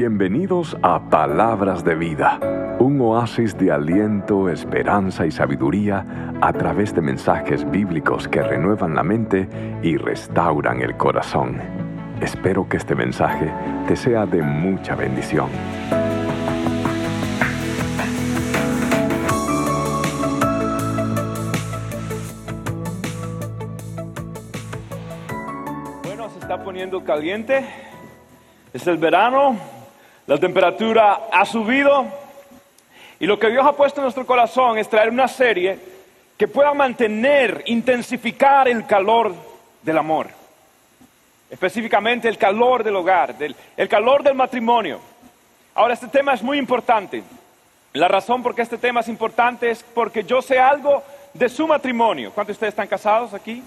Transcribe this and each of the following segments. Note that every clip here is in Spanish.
Bienvenidos a Palabras de Vida, un oasis de aliento, esperanza y sabiduría a través de mensajes bíblicos que renuevan la mente y restauran el corazón. Espero que este mensaje te sea de mucha bendición. Bueno, se está poniendo caliente. Es el verano, la temperatura ha subido y lo que Dios ha puesto en nuestro corazón es traer una serie que pueda mantener, intensificar el calor del amor. Específicamente el calor del hogar, del- el calor del matrimonio. Ahora, este tema es muy importante. La razón por qué este tema es importante es porque yo sé algo de su matrimonio. ¿Cuántos de ustedes están casados aquí?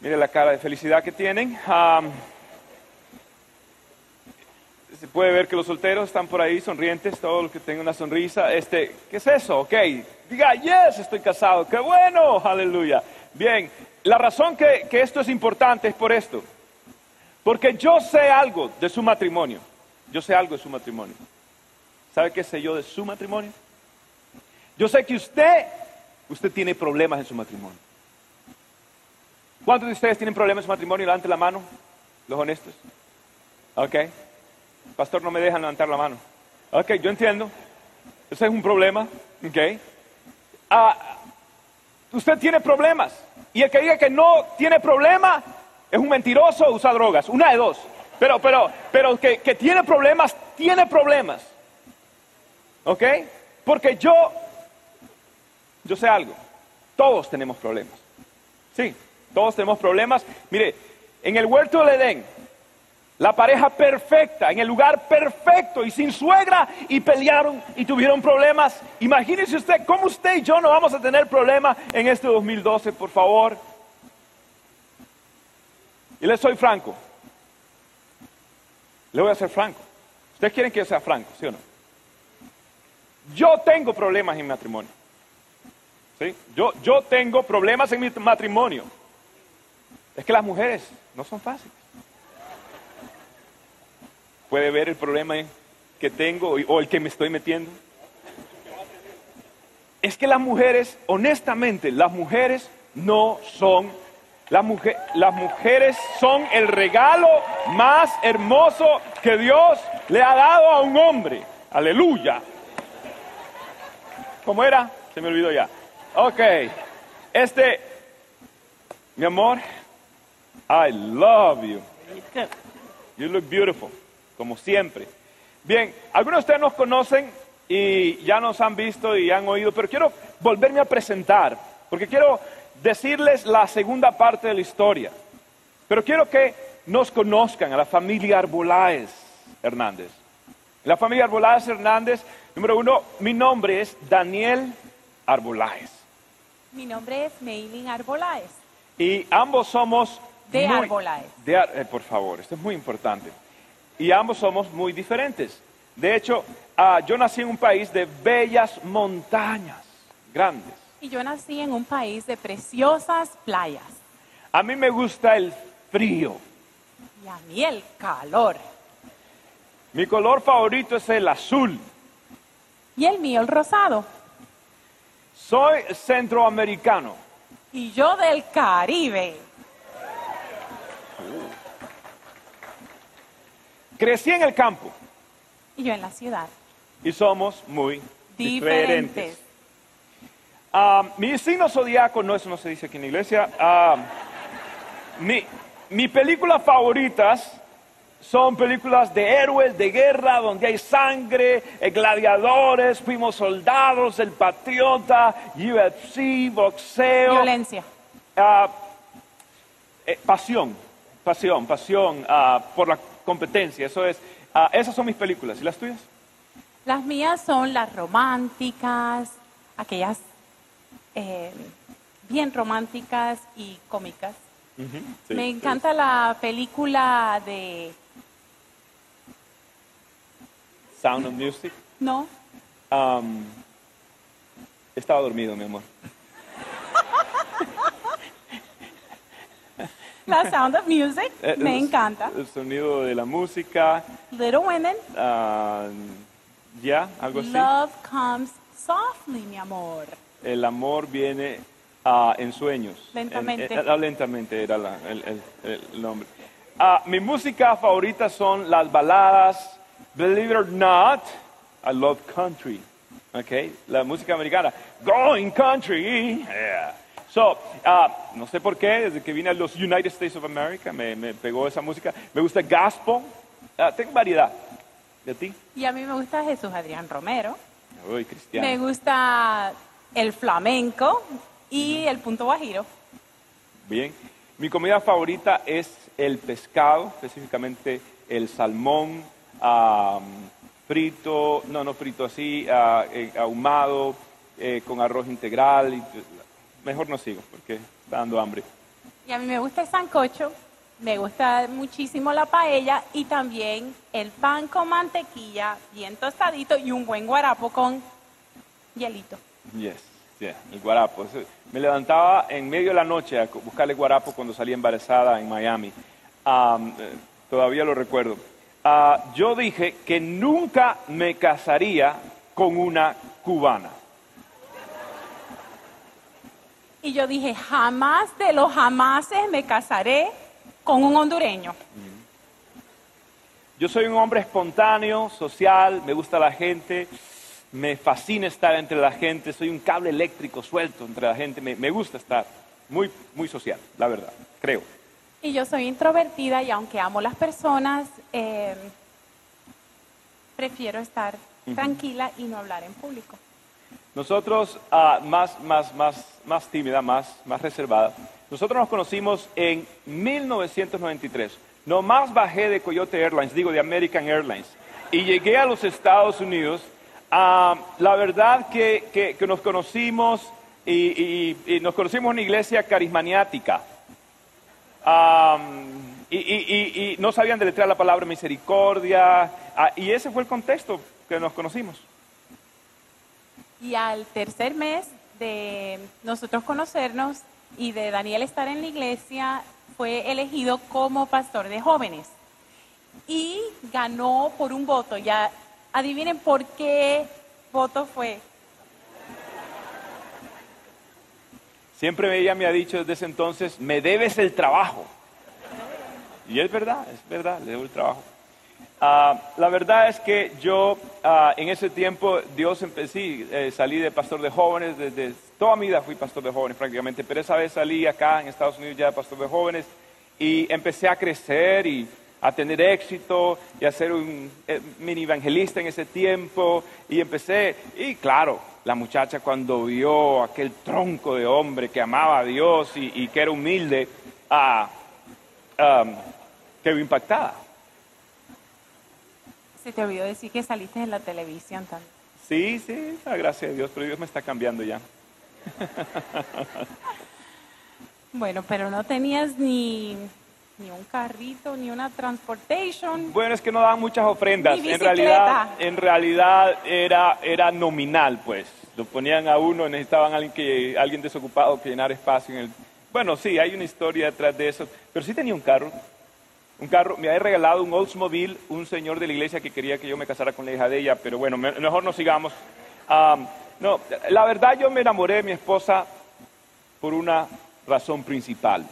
Mire la cara de felicidad que tienen. Am, se puede ver que los solteros están por ahí sonrientes, todos los que tengan una sonrisa. Este, ¿qué es eso? Ok, diga, yes, estoy casado, qué bueno, aleluya. Bien, la razón que, que esto es importante es por esto. Porque yo sé algo de su matrimonio. Yo sé algo de su matrimonio. ¿Sabe qué sé yo de su matrimonio? Yo sé que usted, usted tiene problemas en su matrimonio. ¿Cuántos de ustedes tienen problemas en su matrimonio? Levante la mano, los honestos. Ok. Pastor, no me dejan levantar la mano. Ok, yo entiendo. Ese es un problema. Ok. Ah, usted tiene problemas. Y el que diga que no tiene problema es un mentiroso o usa drogas. Una de dos. Pero, pero, pero que, que tiene problemas, tiene problemas. ¿Ok? Porque yo, yo sé algo. Todos tenemos problemas. Sí, todos tenemos problemas. Mire, en el huerto del Edén, la pareja perfecta, en el lugar perfecto y sin suegra y pelearon y tuvieron problemas. Imagínese usted cómo usted y yo no vamos a tener problemas en este 2012, por favor. Y le soy franco. Le voy a ser franco. ¿Ustedes quieren que yo sea franco, sí o no? Yo tengo problemas en mi matrimonio. ¿Sí? Yo, yo tengo problemas en mi matrimonio. Es que las mujeres no son fáciles. Puede ver el problema que tengo o el que me estoy metiendo. Es que las mujeres, honestamente, las mujeres no son, las, mujer- las mujeres son el regalo más hermoso que Dios le ha dado a un hombre. Aleluya. ¿Cómo era? Se me olvidó ya. Ok. Este, mi amor, I love you. You look beautiful, como siempre. Bien, algunos de ustedes nos conocen y ya nos han visto y han oído, pero quiero volverme a presentar, porque quiero decirles la segunda parte de la historia. Pero quiero que nos conozcan a la familia Arboláez Hernández. La familia Arboláez Hernández, número uno, mi nombre es Daniel Arboláez. Mi nombre es Meilin Arbolaez. Y ambos somos... De muy- Arboláez. de eh, por favor, esto es muy importante. Y ambos somos muy diferentes. De hecho, ah, yo nací en un país de bellas montañas grandes. Y yo nací en un país de preciosas playas. A mí me gusta el frío. Y a mí el calor. Mi color favorito es el azul. Y el mío el rosado. Soy centroamericano. Y yo del Caribe. Crecí en el campo Y yo en la ciudad. y somos muy diferentes. Diferentes. Ah, mi signo zodiaco, no, eso no se dice aquí en la iglesia. Ah, mi, mi películas favoritas son películas de héroes, de guerra, donde hay sangre, eh, gladiadores, fuimos soldados, el patriota, UFC, boxeo. Violencia. Ah, eh, pasión, pasión, pasión por la competencia. Eso es, ah, esas son mis películas. ¿Y las tuyas? Las mías son las románticas, aquellas eh, bien románticas y cómicas. Sí, Me sí. encanta la película de... Sound of Music. No, Um, estaba dormido, mi amor. La Sound of Music, Eh, me el- encanta. El sonido de la música, Little Women, ah, ya, algo así. Love Comes Softly, mi amor. El amor viene ah, en sueños. Lentamente. En- eh, ah, lentamente era la- el, el- el nombre. Ah, mi música favorita son las baladas. Believe it or not, I love country. Okay, la música americana. Going country. Yeah. So, ah, no sé por qué, desde que vine a los United States of America me, me pegó esa música. Me gusta gospel. Ah, tengo variedad. ¿De ti? Y a mí me gusta Jesús Adrián Romero. Uy, cristiano. Me gusta el flamenco y el punto guajiro. Bien. Mi comida favorita es el pescado, específicamente el salmón am, frito, no, no frito así, ah, eh, ahumado, eh, con arroz integral. y- mejor no sigo porque está dando hambre. Y a mí me gusta el sancocho, me gusta muchísimo la paella y también el pan con mantequilla, bien tostadito y un buen guarapo con hielito. Yes, yeah, el guarapo. Me levantaba en medio de la noche a buscarle guarapo cuando salí embarazada en Miami. Am, eh, todavía lo recuerdo. Ah, yo dije que nunca me casaría con una cubana. Y yo dije, jamás de los jamases me casaré con un hondureño. Yo soy un hombre espontáneo, social, me gusta la gente, me fascina estar entre la gente, soy un cable eléctrico suelto entre la gente, me, me gusta estar muy, muy social, la verdad, creo. Y yo soy introvertida y aunque amo las personas, eh, prefiero estar tranquila y no hablar en público. Nosotros, ah, más, más, más, más tímida, más, más reservada, nosotros nos conocimos en 1993. Nomás bajé de Coyote Airlines, digo de American Airlines, y llegué a los Estados Unidos. Ah, la verdad que, que- nos conocimos y, y- nos conocimos en una iglesia carismaniática. Ah, y, no sabían deletrear la palabra misericordia, y ese fue el contexto que nos conocimos. Y al tercer mes de nosotros conocernos y de Daniel estar en la iglesia, fue elegido como pastor de jóvenes. Y ganó por un voto. Ya adivinen por qué voto fue. Siempre ella me ha dicho desde ese entonces, me debes el trabajo. Y es verdad, es verdad, le debo el trabajo. Ah, la verdad es que yo ah, en ese tiempo, Dios empecé, eh, salí de pastor de jóvenes, desde toda mi vida fui pastor de jóvenes prácticamente, pero esa vez salí acá en Estados Unidos ya de pastor de jóvenes y empecé a crecer y a tener éxito y a ser un eh, mini evangelista en ese tiempo y empecé, y claro, la muchacha cuando vio aquel tronco de hombre que amaba a Dios y, que era humilde, ah, quedó impactada. Se te olvidó decir que saliste en la televisión también. Sí, sí, ah, gracias a Dios, pero Dios me está cambiando ya. Bueno, pero no tenías ni, ni un carrito, ni una transportation. Bueno, es que no daban muchas ofrendas. En realidad, en realidad era, era nominal, pues. Lo ponían a uno, necesitaban alguien, que, alguien desocupado que llenara espacio en el... Bueno, sí, hay una historia detrás de eso. Pero sí tenía un carro. Un carro, me había regalado un Oldsmobile, un señor de la iglesia que quería que yo me casara con la hija de ella, pero bueno, me- mejor no sigamos. Am, no, la verdad yo me enamoré de mi esposa por una razón principal,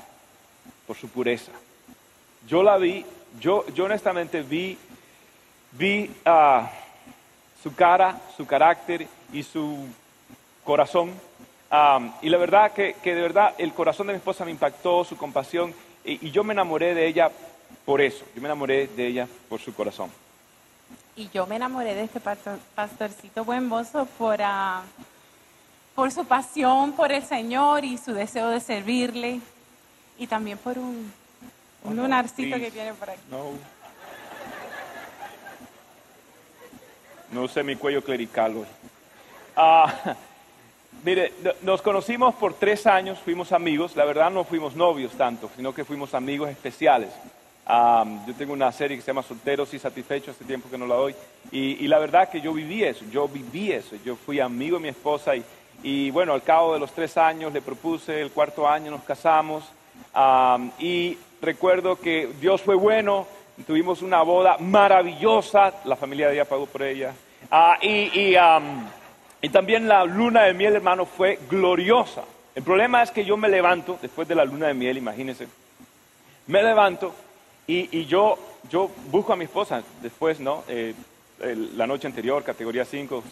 por su pureza. Yo la vi, yo, yo honestamente vi, vi ah, su cara, su carácter y su corazón. Am, y la verdad que, que de verdad el corazón de mi esposa me impactó, su compasión, y yo me enamoré de ella por eso. Yo me enamoré de ella por su corazón. Y yo me enamoré de este pastor- pastorcito buen mozo por, ah, por su pasión por el Señor y su deseo de servirle. Y también por un, un lunarcito que tiene por aquí. No. No usé mi cuello clerical hoy. Ah, mire, no- nos conocimos por tres años, fuimos amigos. La verdad no fuimos novios tanto, sino que fuimos amigos especiales. Ah, yo tengo una serie que se llama Solteros y Satisfechos, hace tiempo que no la doy. Y, y la verdad que yo viví eso, yo viví eso. Yo fui amigo de mi esposa y, y bueno, al cabo de los tres años le propuse, el cuarto año nos casamos. Am, y recuerdo que Dios fue bueno, tuvimos una boda maravillosa, la familia de ella pagó por ella. Ah, y, y, am, y también la luna de miel, hermano, fue gloriosa. El problema es que yo me levanto después de la luna de miel, imagínense. Me levanto y, yo, busco a mi esposa después, ¿no? Eh, la noche anterior, categoría 5,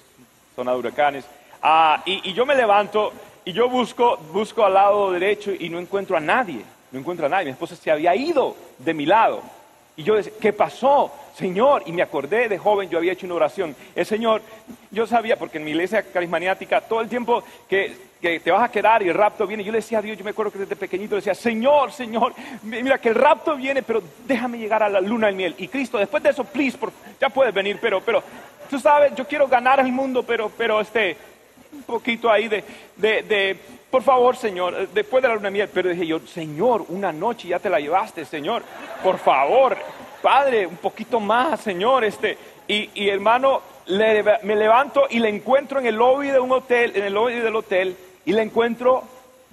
zona de huracanes. Ah, y, y yo me levanto y yo busco, busco al lado derecho y no encuentro a nadie. No encuentro a nadie. Mi esposa se había ido de mi lado. Y yo decía, ¿qué pasó, Señor? Y me acordé de joven, yo había hecho una oración. El Señor, yo sabía, porque en mi iglesia carismática, todo el tiempo que, que te vas a quedar y el rapto viene, yo le decía a Dios, yo me acuerdo que desde pequeñito decía, Señor, Señor, mi- mira que el rapto viene, pero déjame llegar a la luna de miel. Y Cristo, después de eso, please, ya puedes venir, pero, pero, tú sabes, yo quiero ganar el mundo, pero, pero, este, un poquito ahí de, de, por favor, Señor, eh, después de la luna miel, pero dije yo, Señor, una noche ya te la llevaste, Señor, por favor, Padre, un poquito más, Señor, este, y, y hermano, me levanto y le encuentro en el lobby de un hotel, en el lobby del hotel, y le encuentro,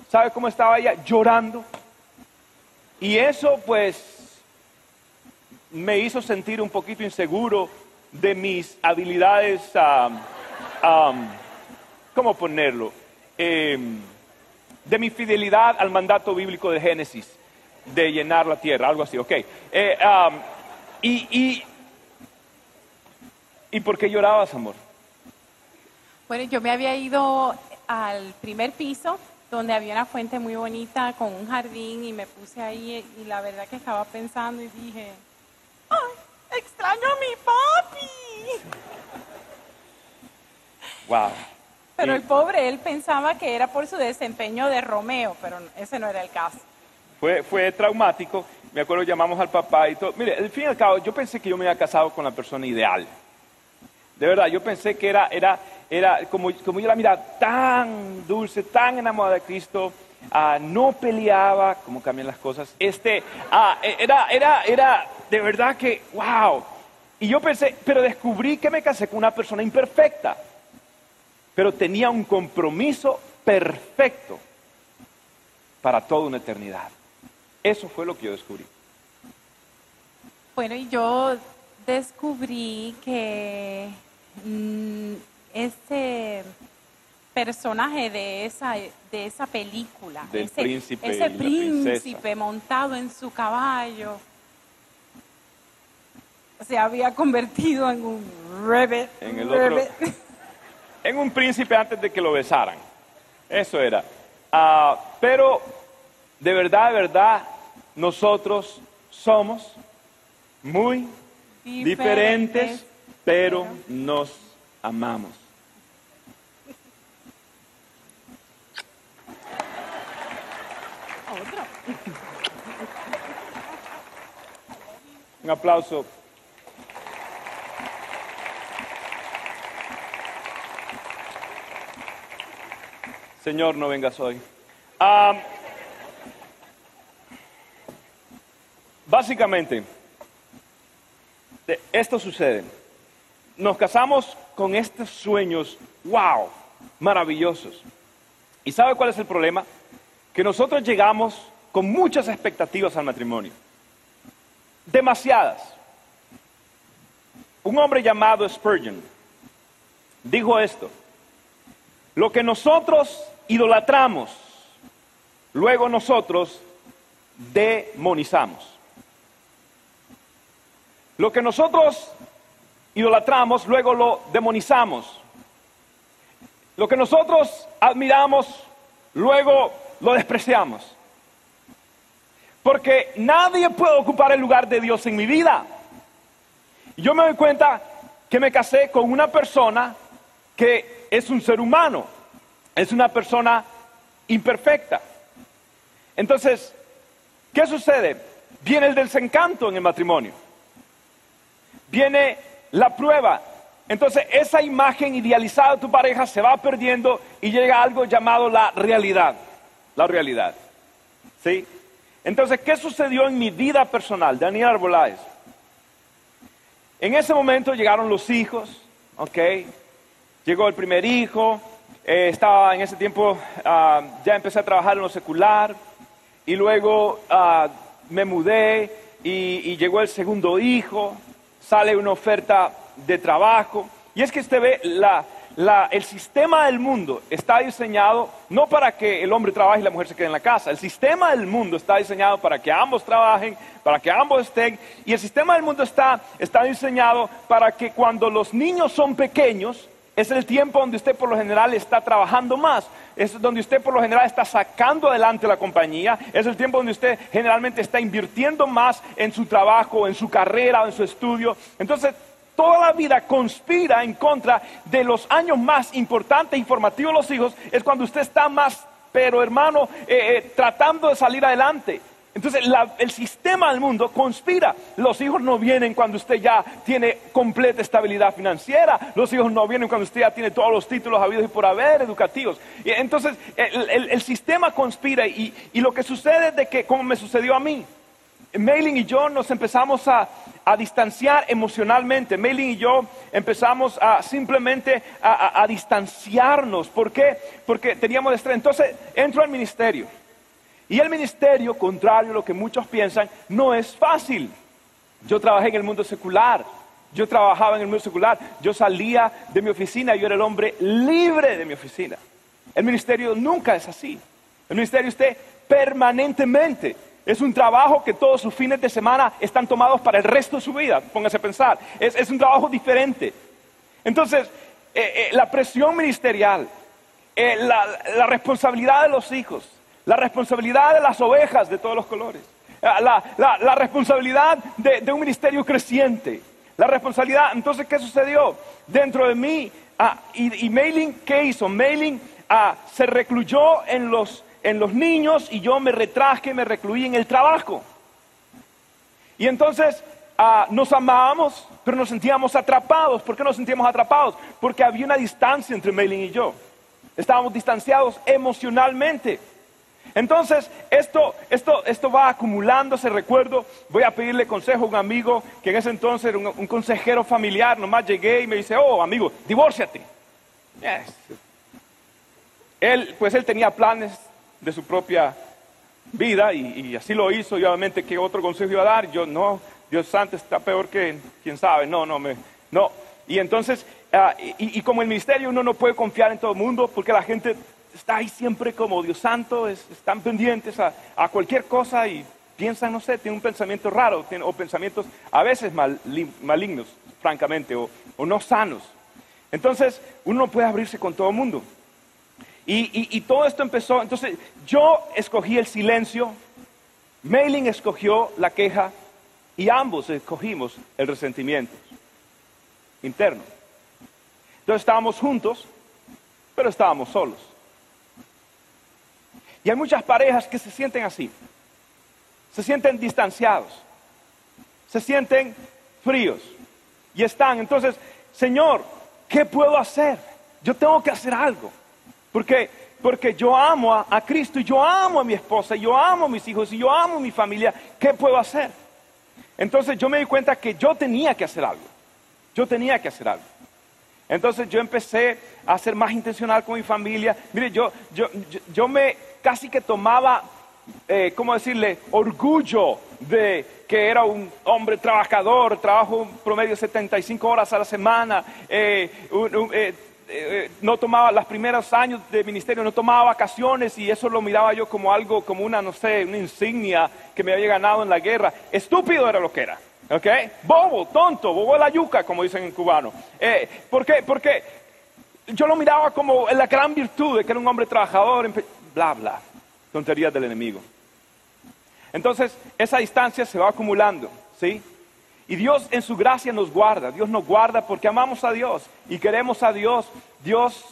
¿sabe cómo estaba ella? Llorando. Y eso, pues, me hizo sentir un poquito inseguro de mis habilidades, am, am, ¿cómo ponerlo? Em, de mi fidelidad al mandato bíblico de Génesis, de llenar la tierra, algo así, ok. Eh, am, y, y, ¿Y por qué llorabas, amor? Bueno, yo me había ido al primer piso, donde había una fuente muy bonita con un jardín y me puse ahí y la verdad que estaba pensando y dije, ¡ay, extraño a mi papi! Wow. Pero el pobre, él pensaba que era por su desempeño de Romeo, pero ese no era el caso. Fue, fue traumático. Me acuerdo, llamamos al papá y todo. Mire, al fin y al cabo, yo pensé que yo me había casado con la persona ideal. De verdad, yo pensé que era, era, era como, como yo la miraba, tan dulce, tan enamorada de Cristo, ah, no peleaba, como cambian las cosas. Este, ah, era, era, era de verdad que, wow. Y yo pensé, pero descubrí que me casé con una persona imperfecta, pero tenía un compromiso perfecto para toda una eternidad. Eso fue lo que yo descubrí. Bueno, y yo descubrí que mm, ese personaje de esa, de esa película, Del ese, príncipe ese príncipe montado en su caballo, se había convertido en un rabbit. En el otro-. En un príncipe antes de que lo besaran. Eso era. Ah, pero de verdad, de verdad, nosotros somos muy diferentes, pero nos amamos. Otro. Un aplauso. Señor, no vengas hoy. Ah, básicamente, esto sucede. Nos casamos con estos sueños, wow, maravillosos. ¿Y sabe cuál es el problema? Que nosotros llegamos con muchas expectativas al matrimonio. Demasiadas. Un hombre llamado Spurgeon dijo esto. Lo que nosotros idolatramos, luego nosotros demonizamos. Lo que nosotros idolatramos, luego lo demonizamos. Lo que nosotros admiramos, luego lo despreciamos. Porque nadie puede ocupar el lugar de Dios en mi vida. Yo me doy cuenta que me casé con una persona que es un ser humano, es una persona imperfecta. Entonces, ¿qué sucede? Viene el desencanto en el matrimonio. Viene la prueba. Entonces, esa imagen idealizada de tu pareja se va perdiendo y llega algo llamado la realidad. La realidad. ¿Sí? Entonces, ¿qué sucedió en mi vida personal? Daniel Arboláez. En ese momento llegaron los hijos, ¿ok? Llegó el primer hijo, eh, estaba en ese tiempo, ah, ya empecé a trabajar en lo secular, y luego ah, me mudé y, llegó el segundo hijo, sale una oferta de trabajo. Y es que usted ve, la- el sistema del mundo está diseñado no para que el hombre trabaje y la mujer se quede en la casa. El sistema del mundo está diseñado para que ambos trabajen, para que ambos estén. Y el sistema del mundo está, está diseñado para que cuando los niños son pequeños, es el tiempo donde usted por lo general está trabajando más. Es donde usted por lo general está sacando adelante la compañía. Es el tiempo donde usted generalmente está invirtiendo más en su trabajo, en su carrera en su estudio. Entonces, toda la vida conspira en contra de los años más importantes y formativos de los hijos. Es cuando usted está más, pero hermano, eh, eh, tratando de salir adelante. Entonces el sistema del mundo conspira. Los hijos no vienen cuando usted ya tiene completa estabilidad financiera. Los hijos no vienen cuando usted ya tiene todos los títulos habidos y por haber educativos. Y entonces el, sistema conspira y, y lo que sucede es de que, como me sucedió a mí, Mailing y yo nos empezamos a, a distanciar emocionalmente. Mailing y yo empezamos a simplemente a, a- a distanciarnos. ¿Por qué? Porque teníamos estrés. Entonces entro al ministerio. Y el ministerio, contrario a lo que muchos piensan, no es fácil. Yo trabajé en el mundo secular. Yo trabajaba en el mundo secular. Yo salía de mi oficina. Yo era el hombre libre de mi oficina. El ministerio nunca es así. El ministerio usted permanentemente. Es un trabajo que todos sus fines de semana están tomados para el resto de su vida. Póngase a pensar. Es, un trabajo diferente. Entonces, eh, eh, la presión ministerial, eh, la responsabilidad de los hijos, la responsabilidad de las ovejas de todos los colores, eh, la, la- la responsabilidad de, de un ministerio creciente, la responsabilidad, entonces, ¿qué sucedió? Dentro de mí, ah, y, y Mailing, ¿qué hizo? Mailing ah, se recluyó en los, en los niños y yo me retraje, me recluí en el trabajo. Y entonces ah, nos amábamos, pero nos sentíamos atrapados. ¿Por qué nos sentíamos atrapados? Porque había una distancia entre Mailing y yo. Estábamos distanciados emocionalmente. Entonces, esto, esto, esto va acumulándose, recuerdo, voy a pedirle consejo a un amigo que en ese entonces era un, consejero familiar, nomás llegué y me dice, oh, amigo, divórciate. Yes. Él, pues él tenía planes de su propia vida y, y así lo hizo y obviamente qué otro consejo iba a dar yo no Dios santo está peor que quién sabe no no me no y entonces ah, y, y como el ministerio uno no puede confiar en todo el mundo porque la gente está ahí siempre como Dios santo es- están pendientes a, a cualquier cosa y piensan no sé tienen un pensamiento raro o pensamientos a veces mali- malignos francamente o, o no sanos entonces uno no puede abrirse con todo el mundo y, y- y todo esto empezó, entonces yo escogí el silencio, Mailing escogió la queja y ambos escogimos el resentimiento interno. Entonces estábamos juntos, pero estábamos solos. Y hay muchas parejas que se sienten así, se sienten distanciados, se sienten fríos y están, entonces, Señor, ¿qué puedo hacer? Yo tengo que hacer algo. Porque, porque yo amo a, a Cristo y yo amo a mi esposa, y yo amo a mis hijos y yo amo a mi familia. ¿Qué puedo hacer? Entonces yo me di cuenta que yo tenía que hacer algo. Yo tenía que hacer algo. Entonces yo empecé a ser más intencional con mi familia. Mire, yo, yo, yo, yo me casi que tomaba, eh, ¿cómo decirle?, orgullo de que era un hombre trabajador, trabajo un promedio de 75 horas a la semana, eh, eh, no tomaba, los primeros años de ministerio no tomaba vacaciones y eso lo miraba yo como algo, como una, no sé, una insignia que me había ganado en la guerra. Estúpido era lo que era, ¿ok? Bobo, tonto, bobo de la yuca, como dicen en cubano. ¿Por qué? Porque yo lo miraba como la gran virtud de que era un hombre trabajador, bla, bla, tonterías del enemigo. Entonces, esa distancia se va acumulando, ¿sí? Y Dios en su gracia nos guarda, Dios nos guarda porque amamos a Dios y queremos a Dios. Dios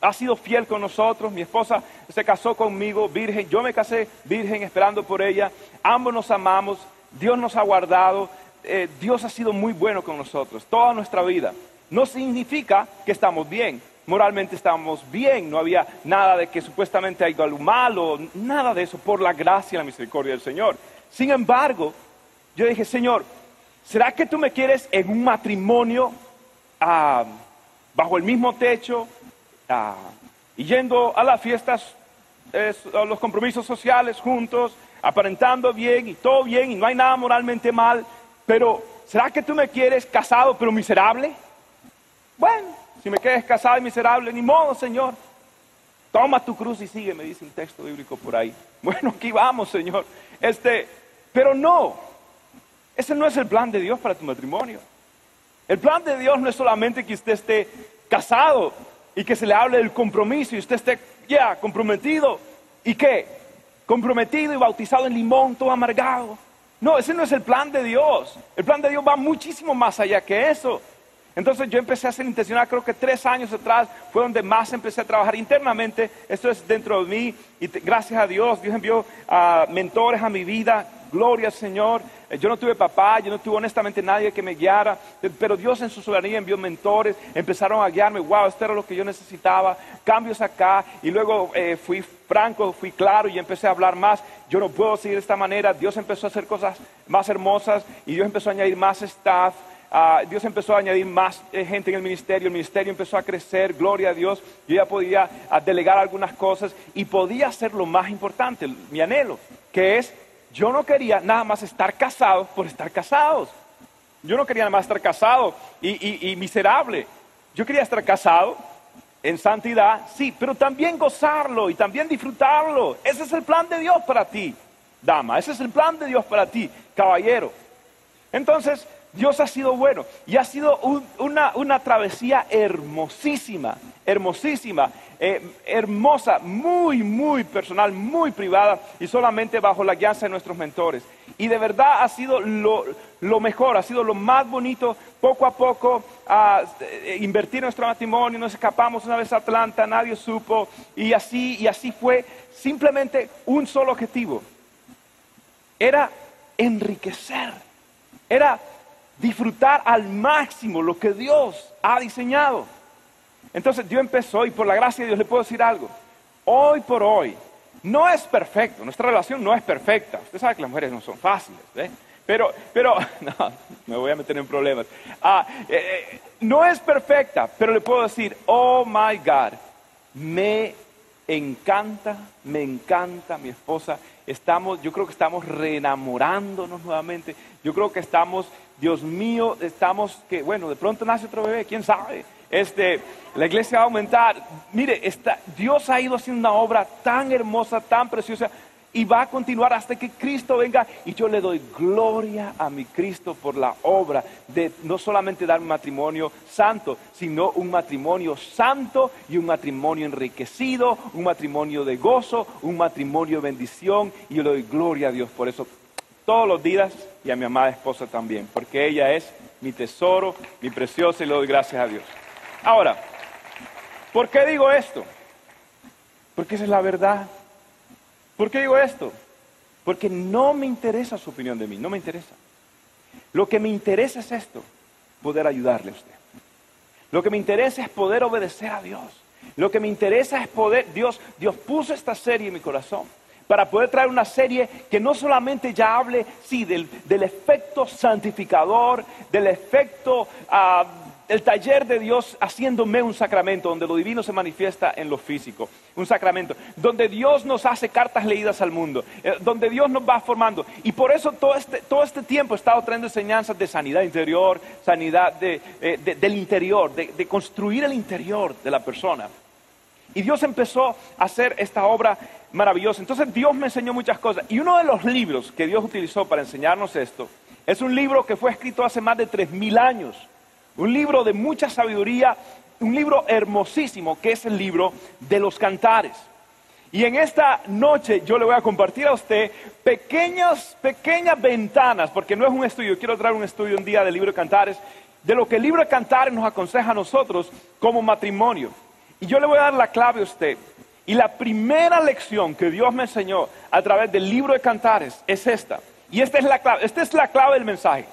ha sido fiel con nosotros, mi esposa se casó conmigo virgen, yo me casé virgen esperando por ella, ambos nos amamos, Dios nos ha guardado, eh, Dios ha sido muy bueno con nosotros toda nuestra vida. No significa que estamos bien, moralmente estamos bien, no había nada de que supuestamente hay algo malo, nada de eso, por la gracia y la misericordia del Señor. Sin embargo, yo dije, Señor, ¿será que tú me quieres en un matrimonio ah, bajo el mismo techo ah, y yendo a las fiestas, a los compromisos sociales juntos, aparentando bien y todo bien y no hay nada moralmente mal, pero ¿será que tú me quieres casado pero miserable? Bueno, si me quedes casado y miserable, ni modo, Señor. Toma tu cruz y sigue, me dice un texto bíblico por ahí. Bueno, aquí vamos, Señor. Este, pero no, ese no es el plan de Dios para tu matrimonio. El plan de Dios no es solamente que usted esté casado y que se le hable del compromiso y usted esté ya comprometido. ¿Y qué? Comprometido y bautizado en limón, todo amargado. No, ese no es el plan de Dios. El plan de Dios va muchísimo más allá que eso. Entonces yo empecé a ser intencional, creo que tres años atrás fue donde más empecé a trabajar internamente. Esto es dentro de mí y gracias a Dios, Dios envió a mentores a mi vida. Gloria al Señor. Eh, yo no tuve papá, yo no tuve honestamente nadie que me guiara, eh, pero Dios en su soberanía envió mentores, empezaron a guiarme, wow, esto era lo que yo necesitaba, cambios acá, y luego eh, fui franco, fui claro y empecé a hablar más. Yo no puedo seguir de esta manera. Dios empezó a hacer cosas más hermosas y Dios empezó a añadir más staff. Ah, Dios empezó a añadir más eh, gente en el ministerio, el ministerio empezó a crecer, gloria a Dios, yo ya podía ah, delegar algunas cosas y podía hacer lo más importante, mi anhelo, que es, yo no quería nada más estar casado por estar casados, yo no quería nada más estar casado y, y miserable, yo quería estar casado en santidad, sí, pero también gozarlo y también disfrutarlo, ese es el plan de Dios para ti, dama, ese es el plan de Dios para ti, caballero. Entonces, Dios ha sido bueno y ha sido una, travesía hermosísima, hermosísima, eh, hermosa, muy, muy personal, muy privada y solamente bajo la guianza de nuestros mentores. Y de verdad ha sido lo, mejor, ha sido lo más bonito, poco a poco, eh, invertir nuestro matrimonio, nos escapamos una vez a Atlanta, nadie supo, y así, y así fue simplemente un solo objetivo. Era enriquecer, era disfrutar al máximo lo que Dios ha diseñado. Entonces Dios empezó y por la gracia de Dios le puedo decir algo. Hoy por hoy no es perfecto, nuestra relación no es perfecta. Usted sabe que las mujeres no son fáciles, ¿eh? Pero, pero, no, me voy a meter en problemas. Ah, eh, eh, no es perfecta, pero le puedo decir, oh my God, me encanta, me encanta mi esposa. Estamos, yo creo que estamos reenamorándonos nuevamente. Yo creo que estamos Dios mío, estamos que, bueno, de pronto nace otro bebé, quién sabe. Este, la iglesia va a aumentar. Mire, Dios ha ido haciendo una obra tan hermosa, tan preciosa, y va a continuar hasta que Cristo venga. Y yo le doy gloria a mi Cristo por la obra de no solamente dar un matrimonio santo, sino un matrimonio santo y un matrimonio enriquecido, un matrimonio de gozo, un matrimonio de bendición. Y yo le doy gloria a Dios por eso todos los días y a mi amada esposa también, porque ella es mi tesoro, mi preciosa y le doy gracias a Dios. Ahora, ¿por qué digo esto? Porque esa es la verdad. ¿Por qué digo esto? Porque no me interesa su opinión de mí, no me interesa. Lo que me interesa es esto, poder ayudarle a usted. Lo que me interesa es poder obedecer a Dios. Lo que me interesa es poder, Dios, Dios puso esta serie en mi corazón para poder traer una serie que no solamente ya hable, sí, del, efecto santificador, del efecto, uh, el taller de Dios haciéndome un sacramento, donde lo divino se manifiesta en lo físico, un sacramento, donde Dios nos hace cartas leídas al mundo, eh, donde Dios nos va formando. Y por eso todo este, todo este tiempo he estado trayendo enseñanzas de sanidad interior, sanidad de, eh, del interior, de construir el interior de la persona. Y Dios empezó a hacer esta obra maravillosa. Entonces Dios me enseñó muchas cosas. Y uno de los libros que Dios utilizó para enseñarnos esto es un libro que fue escrito hace más de tres mil años. Un libro de mucha sabiduría, un libro hermosísimo que es el libro de los cantares. Y en esta noche yo le voy a compartir a usted pequeñas, pequeñas ventanas, porque no es un estudio, quiero traer un estudio un día del libro de Cantares, de lo que el libro de Cantares nos aconseja a nosotros como matrimonio. Y yo le voy a dar la clave a usted. Y la primera lección que Dios me enseñó a través del libro de Cantares es esta. Y esta es la clave, esta es la clave del mensaje.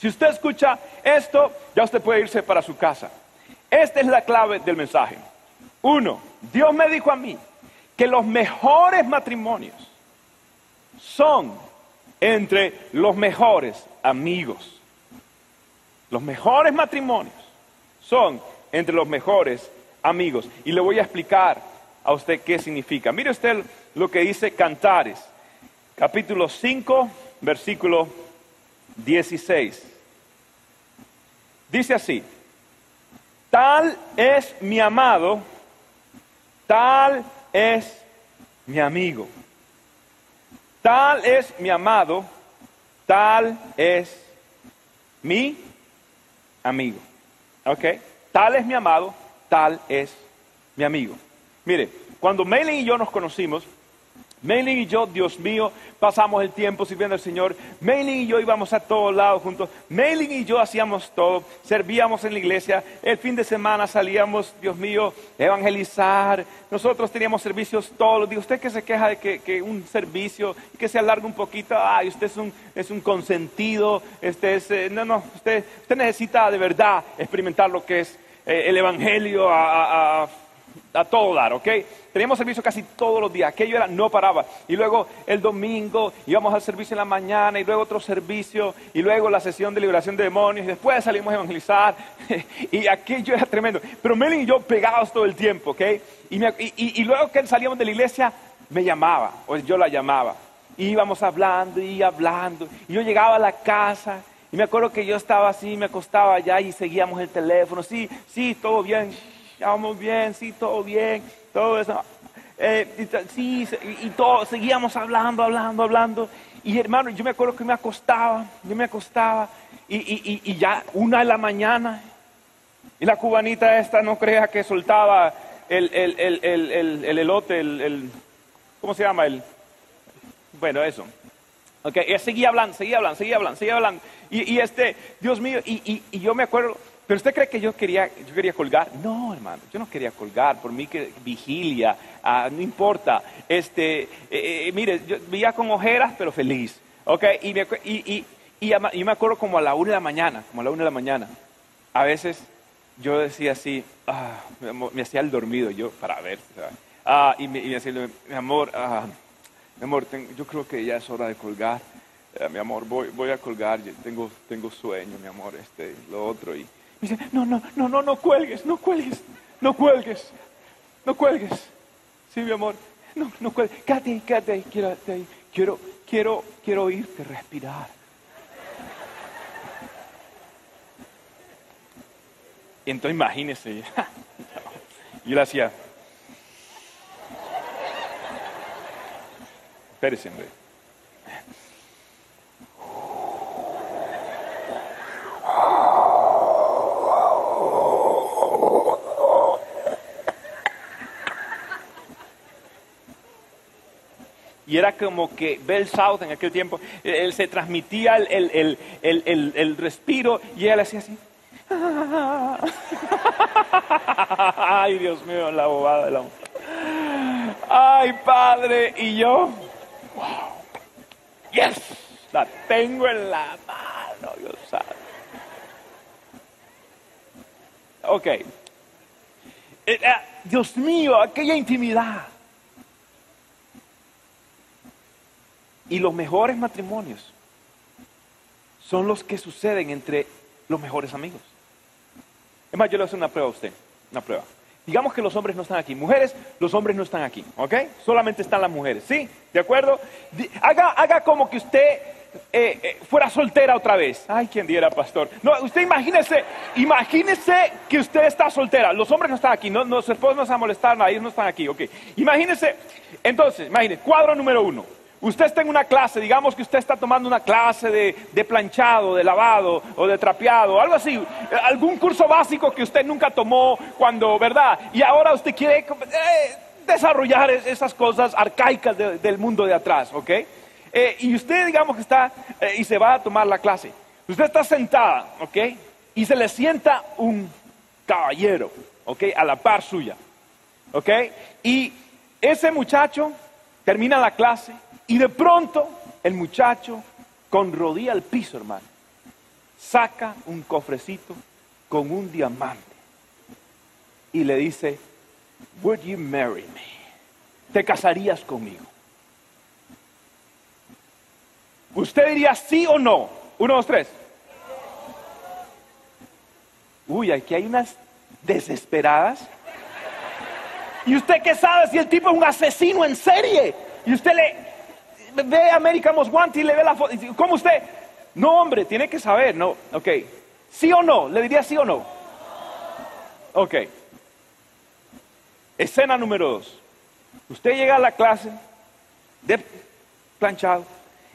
Si usted escucha esto, ya usted puede irse para su casa. Esta es la clave del mensaje. Uno, Dios me dijo a mí que los mejores matrimonios son entre los mejores amigos. Los mejores matrimonios son entre los mejores amigos. Y le voy a explicar a usted qué significa. Mire usted lo que dice Cantares. capítulo 5, versículo 16. Dice así, tal es mi amado, tal es mi amigo. Tal es mi amado, tal es mi amigo. ¿Ok? Tal es mi amado, tal es mi amigo. Mire, cuando Melin y yo nos conocimos, Melin y yo, Dios mío, pasamos el tiempo sirviendo al Señor. Melin y yo íbamos a todos lados juntos. Melin y yo hacíamos todo. Servíamos en la iglesia. El fin de semana salíamos, Dios mío, evangelizar. Nosotros teníamos servicios todos los días. Usted que se queja de que, un servicio que se alarga un poquito, ay, usted es un, es un consentido. Este es, eh, no, no, usted, usted necesita de verdad experimentar lo que es el evangelio a, a, a todo dar, ¿ok? Teníamos servicio casi todos los días, aquello era, no paraba. Y luego el domingo íbamos al servicio en la mañana y luego otro servicio y luego la sesión de liberación de demonios y después salimos a evangelizar y aquello era tremendo. Pero Melin y yo pegados todo el tiempo, ¿ok? Y, luego que salíamos de la iglesia me llamaba, o yo la llamaba. Y íbamos hablando y hablando. Y yo llegaba a la casa y me acuerdo que yo estaba así, me acostaba allá y seguíamos el teléfono. Sí, sí, todo bien, vamos bien, sí, todo bien todo eso. Eh, sí, y, todo, seguíamos hablando, hablando, hablando. Y hermano, yo me acuerdo que me acostaba, yo me acostaba, y, ya una de la mañana, y la cubanita esta no crea que soltaba el, el, elote, el, ¿cómo se llama? El, bueno, eso. Ok, ella seguía hablando, seguía hablando, seguía hablando, seguía hablando. Y, este, Dios mío, y, yo me acuerdo, pero usted cree que yo quería, yo quería colgar? No, hermano, yo no quería colgar. Por mí que vigilia, ah, no importa. Este, eh, eh, mire, yo vivía con ojeras, pero feliz. ¿Ok? Y me, y, y, me acuerdo como a la una de la mañana, como a la una de la mañana. A veces yo decía así, ah, me, hacía el dormido yo para ver. Ah, y, me, decía, mi amor, ah, mi amor, yo creo que ya es hora de colgar. Eh, mi amor, voy, voy a colgar, tengo, tengo sueño, mi amor, este, lo otro. Y, dice, no, no, no, no, no cuelgues, no cuelgues, no cuelgues, no cuelgues. Sí, mi amor, no, no cuelgues. Quédate ahí, quédate ahí, quédate ahí. Quiero, quiero, quiero oírte respirar. Y entonces imagínese, yo le hacía, espérese, hombre. y era como que Bell South en aquel tiempo, él, se transmitía el, el, respiro y le hacía así. Ay, Dios mío, la bobada de la Ay, Padre, y yo, wow, yes, la tengo en la mano, Dios sabe. Ok. Eh, eh, Dios mío, aquella intimidad. Y los mejores matrimonios son los que suceden entre los mejores amigos. Es más, yo le voy a hacer una prueba a usted, una prueba. Digamos que los hombres no están aquí. Mujeres, los hombres no están aquí, ¿ok? Solamente están las mujeres, ¿sí? ¿De acuerdo? Haga, haga como que usted eh, eh, fuera soltera otra vez. Ay, quien diera, pastor. No, usted imagínese, imagínese que usted está soltera. Los hombres no están aquí, no, no, su esposo no se molestar, ellos no están aquí, ok. Imagínese, entonces, imagínese, cuadro número uno. Usted está en una clase, digamos que usted está tomando una clase de, planchado, de lavado o de trapeado, algo así, algún curso básico que usted nunca tomó cuando, ¿verdad? Y ahora usted quiere eh, desarrollar esas cosas arcaicas del mundo de atrás, ¿ok? Eh, y usted, digamos que está eh, y se va a tomar la clase. Usted está sentada, ¿ok? Y se le sienta un caballero, ¿ok? A la par suya, ¿ok? Y ese muchacho termina la clase y de pronto el muchacho, con rodilla al piso, hermano, saca un cofrecito con un diamante y le dice, Would you marry me? ¿Te casarías conmigo? ¿Usted diría sí o no? Uno, dos, tres. Uy, aquí hay unas desesperadas. ¿Y usted qué sabe si el tipo es un asesino en serie? Y usted le, ve American Most Wanted y le ve la foto. ¿Cómo usted? No, hombre, tiene que saber, ¿no? Ok. ¿Sí o no? ¿Le diría sí o no? Ok. Escena número dos. Usted llega a la clase de planchado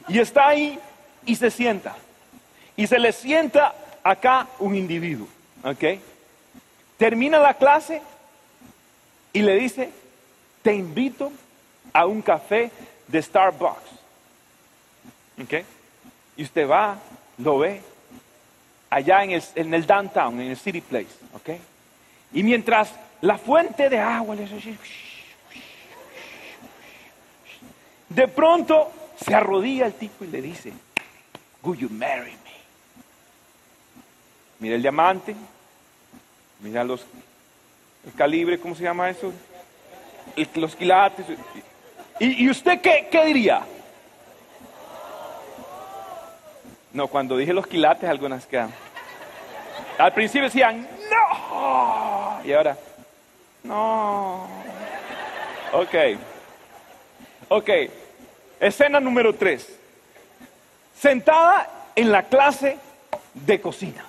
y está ahí y se sienta. Y se le sienta acá un individuo. ¿Ok? Termina la clase y le dice, te invito a un café de Starbucks. ¿Ok? Y usted va, lo ve, allá en el, en el downtown, en el City Place. ¿Ok? Y mientras la fuente de agua le de pronto se arrodilla el tipo y le dice, Will you marry me? Mira el diamante, mira los, el calibre, ¿cómo se llama eso? los quilates. ¿Y, usted qué, qué diría? No, cuando dije los quilates, algunas quedan. Al principio decían, no. Y ahora, no. Ok. Ok. Escena número tres. Sentada en la clase de cocina.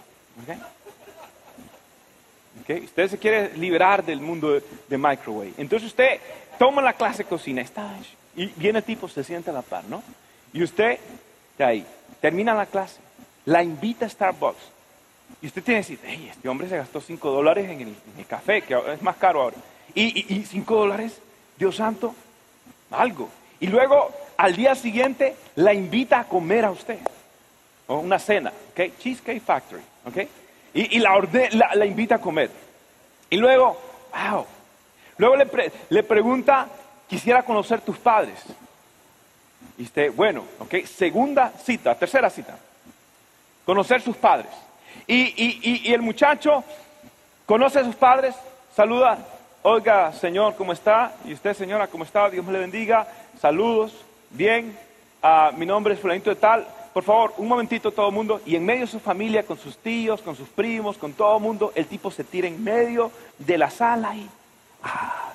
Okay. Usted se quiere liberar del mundo de, microwave. Entonces usted toma la clase de cocina está, y viene tipo, se sienta a la par, ¿no? Y usted, de ahí, termina la clase, la invita a Starbucks. Y usted tiene que decir, hey, este hombre se gastó 5 dólares en el, café, que es más caro ahora. Y 5 dólares, Dios santo, algo. Y luego, al día siguiente, la invita a comer a usted. O una cena, ¿ok? Cheesecake Factory, ¿ok? Y, la, la, invita a comer. Y luego, wow. Luego le, le pregunta, quisiera conocer tus padres. Y usted, bueno, ok, segunda cita, tercera cita. Conocer sus padres. Y, y, y, el muchacho conoce a sus padres, saluda, oiga, señor, ¿cómo está? Y usted, señora, ¿cómo está? Dios me le bendiga. Saludos, bien. Ah, mi nombre es Fulanito de Tal por favor, un momentito todo el mundo, y en medio de su familia, con sus tíos, con sus primos, con todo el mundo, el tipo se tira en medio de la sala y, ah,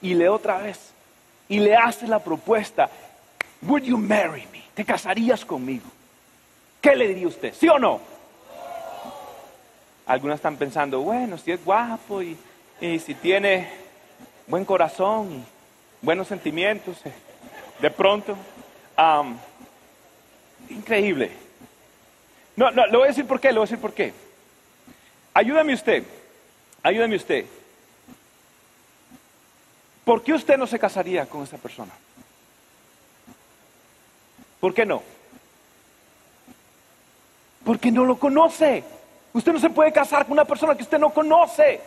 y le otra vez, y le hace la propuesta, would you marry me? ¿Te casarías conmigo? ¿Qué le diría usted? ¿Sí o no? Algunos están pensando, bueno, si es guapo y, si tiene buen corazón y buenos sentimientos, eh, de pronto, Increíble. No, no, le voy a decir por qué, le voy a decir por qué. Ayúdame usted, ayúdame usted. ¿Por qué usted no se casaría con esa persona? ¿Por qué no? Porque no lo conoce. Usted no se puede casar con una persona que usted no conoce.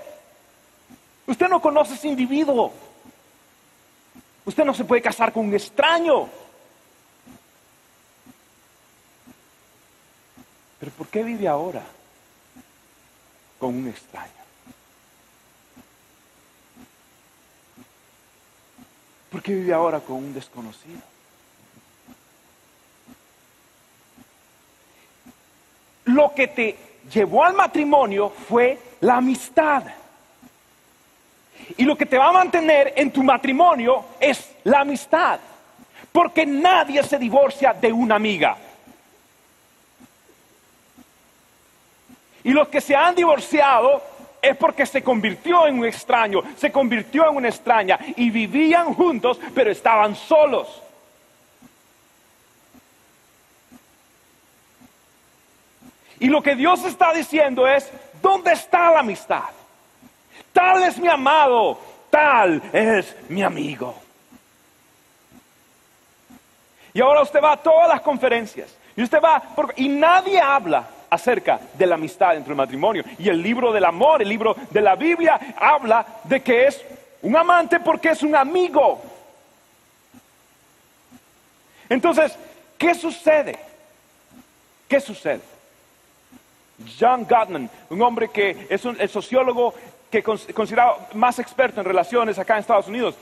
Usted no conoce ese individuo. Usted no se puede casar con un extraño. Pero ¿por qué vive ahora con un extraño? ¿Por qué vive ahora con un desconocido? Lo que te llevó al matrimonio fue la amistad. Y lo que te va a mantener en tu matrimonio es la amistad. Porque nadie se divorcia de una amiga. Y los que se han divorciado es porque se convirtió en un extraño, se convirtió en una extraña y vivían juntos, pero estaban solos. Y lo que Dios está diciendo es, ¿dónde está la amistad? Tal es mi amado, tal es mi amigo. Y ahora usted va a todas las conferencias y usted va, y nadie habla acerca de la amistad entre el matrimonio. Y el libro del amor, el libro de la Biblia, habla de que es un amante porque es un amigo. Entonces, ¿qué sucede? ¿Qué sucede? John Gottman, un hombre que es un, el sociólogo que considerado más experto en relaciones acá en Estados Unidos,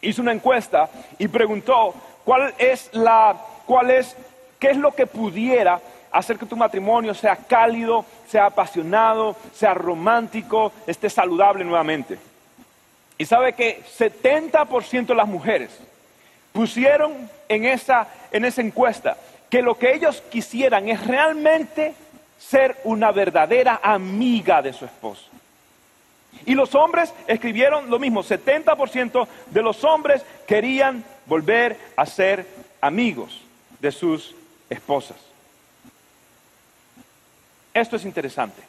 hizo una encuesta y preguntó cuál es la, cuál es, qué es lo que pudiera hacer que tu matrimonio sea cálido, sea apasionado, sea romántico, esté saludable nuevamente. Y sabe que 70% de las mujeres pusieron en esa, en esa encuesta que lo que ellos quisieran es realmente ser una verdadera amiga de su esposo. Y los hombres escribieron lo mismo, 70% de los hombres querían volver a ser amigos de sus esposas. Esto es interesante.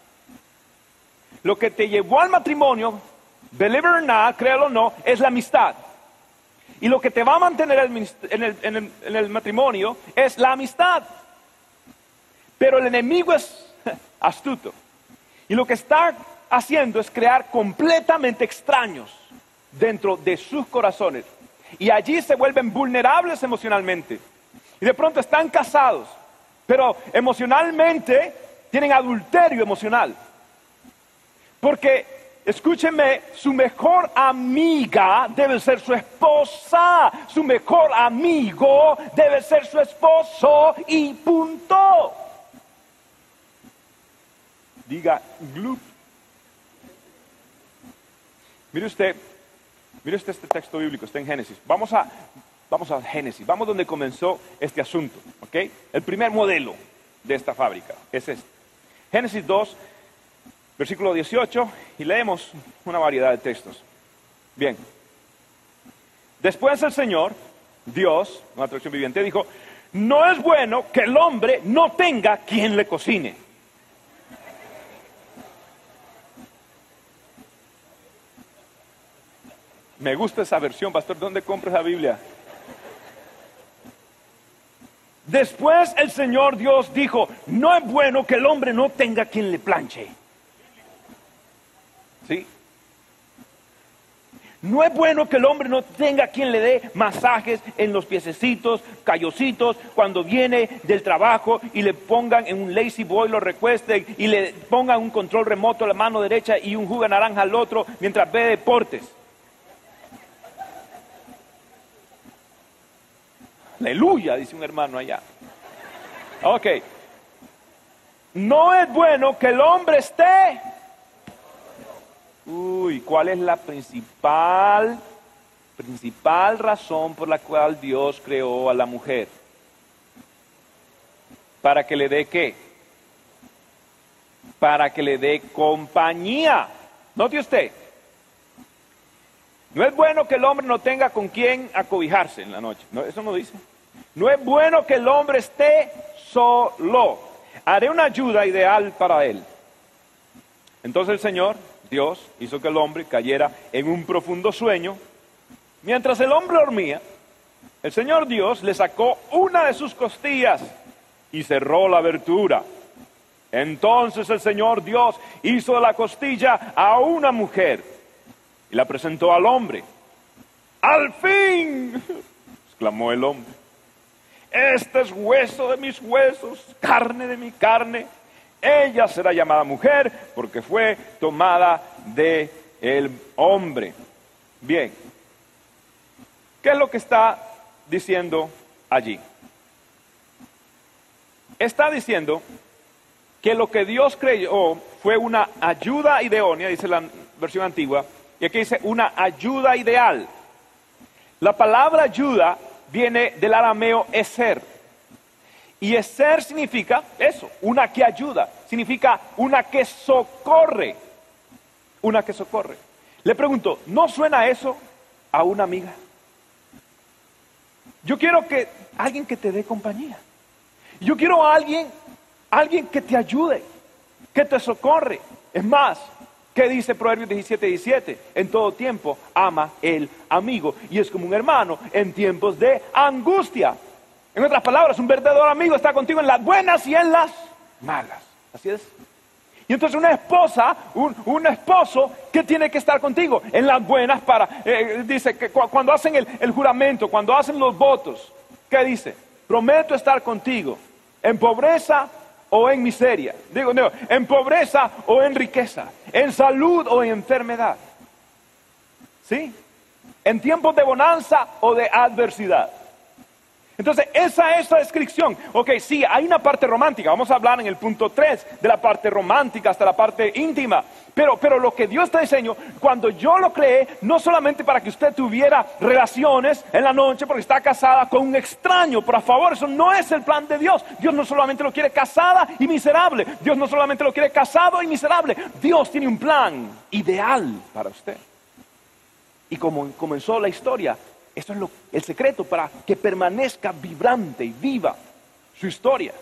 Lo que te llevó al matrimonio, believe it or not, créalo o no, es la amistad. Y lo que te va a mantener en el, en el matrimonio es la amistad. Pero el enemigo es astuto. Y lo que está haciendo es crear completamente extraños dentro de sus corazones. Y allí se vuelven vulnerables emocionalmente. Y de pronto están casados, pero emocionalmente tienen adulterio emocional. Porque, escúchenme, su mejor amiga debe ser su esposa, su mejor amigo debe ser su esposo y punto. Diga, glup. Mire usted, mire usted este texto bíblico, está en Génesis. Vamos a, vamos a Génesis, vamos donde comenzó este asunto, ¿ok? El primer modelo de esta fábrica es este. Génesis 2, versículo 18, y leemos una variedad de textos. Bien. Después el Señor, Dios, una traducción viviente, dijo, no es bueno que el hombre no tenga quien le cocine. Me gusta esa versión, pastor. ¿Dónde compras la Biblia? Después el Señor Dios dijo, no es bueno que el hombre no tenga quien le planche. ¿Sí? No es bueno que el hombre no tenga quien le dé masajes en los piececitos, callositos, cuando viene del trabajo y le pongan en un lazy boy, lo recuesten y le pongan un control remoto a la mano derecha y un jugo naranja al otro mientras ve deportes. Aleluya, dice un hermano allá. Ok. No es bueno que el hombre esté. Uy, ¿cuál es la principal, principal razón por la cual Dios creó a la mujer? Para que le dé qué? Para que le dé compañía. Note usted. No es bueno que el hombre no tenga con quién acobijarse en la noche. No, eso no dice. No es bueno que el hombre esté solo. Haré una ayuda ideal para él. Entonces el Señor, Dios, hizo que el hombre cayera en un profundo sueño. Mientras el hombre dormía, el Señor Dios le sacó una de sus costillas y cerró la abertura. Entonces el Señor Dios hizo la costilla a una mujer y la presentó al hombre. ¡Al fin! exclamó el hombre. Este es hueso de mis huesos, carne de mi carne. Ella será llamada mujer porque fue tomada de el hombre. Bien. ¿Qué es lo que está diciendo allí? Está diciendo que lo que Dios creyó fue una ayuda idónea, dice la versión antigua, y aquí dice una ayuda ideal. La palabra ayuda viene del arameo eser. Y eser significa eso, una que ayuda, significa una que socorre, una que socorre. Le pregunto, ¿no suena eso a una amiga? Yo quiero que alguien que te dé compañía. Yo quiero a alguien, alguien que te ayude, que te socorre. Es más, ¿Qué dice Proverbios 17, 17? En todo tiempo ama el amigo y es como un hermano en tiempos de angustia. En otras palabras, un verdadero amigo está contigo en las buenas y en las malas. Así es. Y entonces una esposa, un, esposo, ¿qué tiene que estar contigo? En las buenas para, eh, dice que cuando hacen el, juramento, cuando hacen los votos, ¿qué dice? Prometo estar contigo en pobreza o en miseria. Digo, en pobreza o en riqueza, en salud o en enfermedad. ¿Sí? En tiempos de bonanza o de adversidad. Entonces, esa es la descripción. Ok, sí, hay una parte romántica. Vamos a hablar en el punto 3 de la parte romántica hasta la parte íntima. Pero, pero lo que Dios te enseñó, cuando yo lo creé, no solamente para que usted tuviera relaciones en la noche porque está casada con un extraño, por favor, eso no es el plan de Dios. Dios no solamente lo quiere casada y miserable. Dios no solamente lo quiere casado y miserable. Dios tiene un plan ideal para usted. Y como comenzó la historia, esto es lo, el secreto para que permanezca vibrante y viva su historia.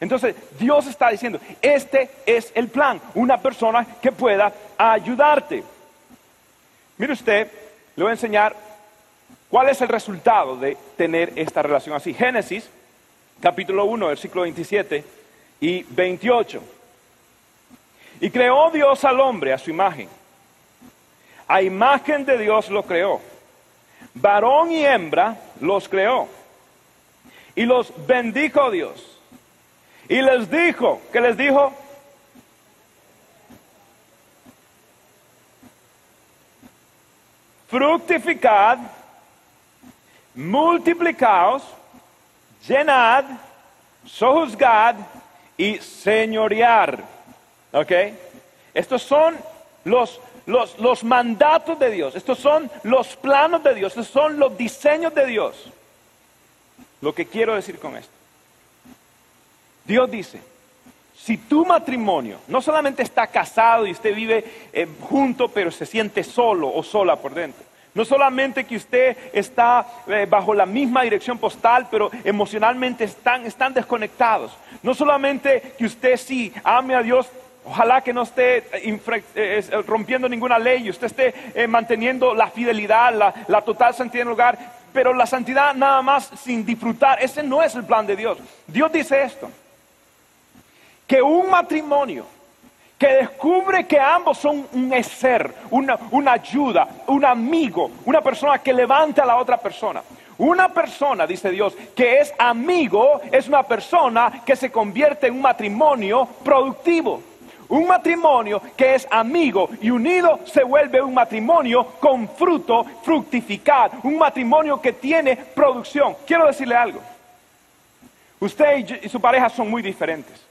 Entonces, Dios está diciendo, este es el plan, una persona que pueda ayudarte. Mire usted, le voy a enseñar cuál es el resultado de tener esta relación así. Génesis, capítulo 1, versículo 27 y 28. Y creó Dios al hombre a su imagen. A imagen de Dios lo creó varón y hembra los creó. Y los bendijo Dios. Y les dijo, ¿qué les dijo? Fructificad, multiplicaos, llenad, sojuzgad y señorear. ¿Ok? Estos son los los, mandatos de Dios, estos son los planos de Dios, estos son los diseños de Dios. Lo que quiero decir con esto. Dios dice, si tu matrimonio no solamente está casado y usted vive eh, junto, pero se siente solo o sola por dentro, no solamente que usted está eh, bajo la misma dirección postal, pero emocionalmente están, están desconectados. No solamente que usted sí ame a Dios Ojalá que no esté eh, eh, rompiendo ninguna ley, usted esté eh, manteniendo la fidelidad, la, total santidad en el lugar, pero la santidad nada más sin disfrutar, ese no es el plan de Dios. Dios dice esto, que un matrimonio que descubre que ambos son un ser, una, una ayuda, un amigo, una persona que levanta a la otra persona. Una persona, dice Dios, que es amigo, es una persona que se convierte en un matrimonio productivo. Un matrimonio que es amigo y unido se vuelve un matrimonio con fruto, fructificar, un matrimonio que tiene producción. Quiero decirle algo. Usted y su pareja son muy diferentes.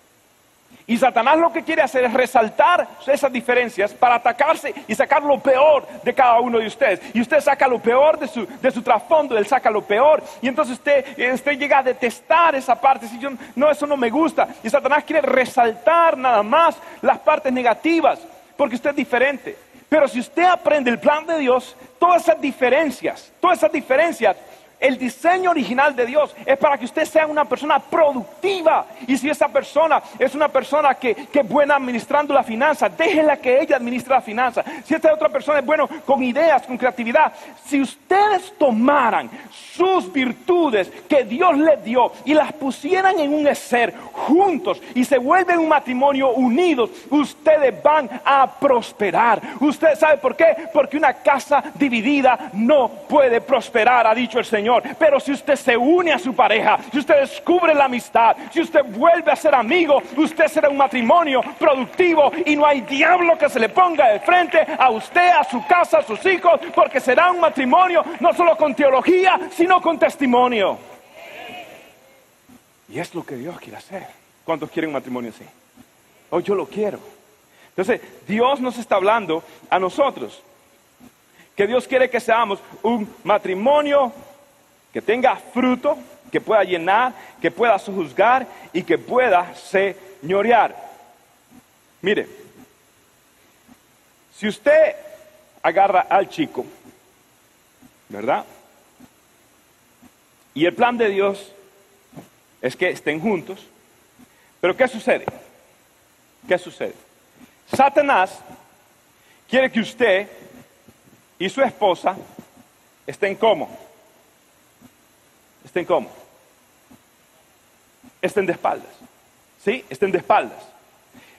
Y Satanás lo que quiere hacer es resaltar esas diferencias para atacarse y sacar lo peor de cada uno de ustedes. Y usted saca lo peor de su, de su trasfondo, él saca lo peor. Y entonces usted, usted llega a detestar esa parte. Si yo, no, eso no me gusta. Y Satanás quiere resaltar nada más las partes negativas, porque usted es diferente. Pero si usted aprende el plan de Dios, todas esas diferencias, todas esas diferencias el diseño original de Dios es para que usted sea una persona productiva. Y si esa persona es una persona que, es buena administrando la finanza, déjela que ella administre la finanza. Si esta otra persona es bueno con ideas, con creatividad, si ustedes tomaran sus virtudes que Dios les dio y las pusieran en un ser juntos y se vuelven un matrimonio unidos, ustedes van a prosperar. ¿Usted sabe por qué? Porque una casa dividida no puede prosperar, ha dicho el Señor. Pero si usted se une a su pareja, si usted descubre la amistad, si usted vuelve a ser amigo, usted será un matrimonio productivo y no hay diablo que se le ponga de frente a usted, a su casa, a sus hijos, porque será un matrimonio no solo con teología, sino con testimonio. Y es lo que Dios quiere hacer. ¿Cuántos quieren un matrimonio así? Oh, yo lo quiero. Entonces, Dios nos está hablando a nosotros que Dios quiere que seamos un matrimonio que tenga fruto, que pueda llenar, que pueda juzgar y que pueda señorear. Mire, si usted agarra al chico, ¿verdad? Y el plan de Dios es que estén juntos, pero ¿qué sucede? ¿Qué sucede? Satanás quiere que usted y su esposa estén como estén como. Estén de espaldas. ¿Sí? Estén de espaldas.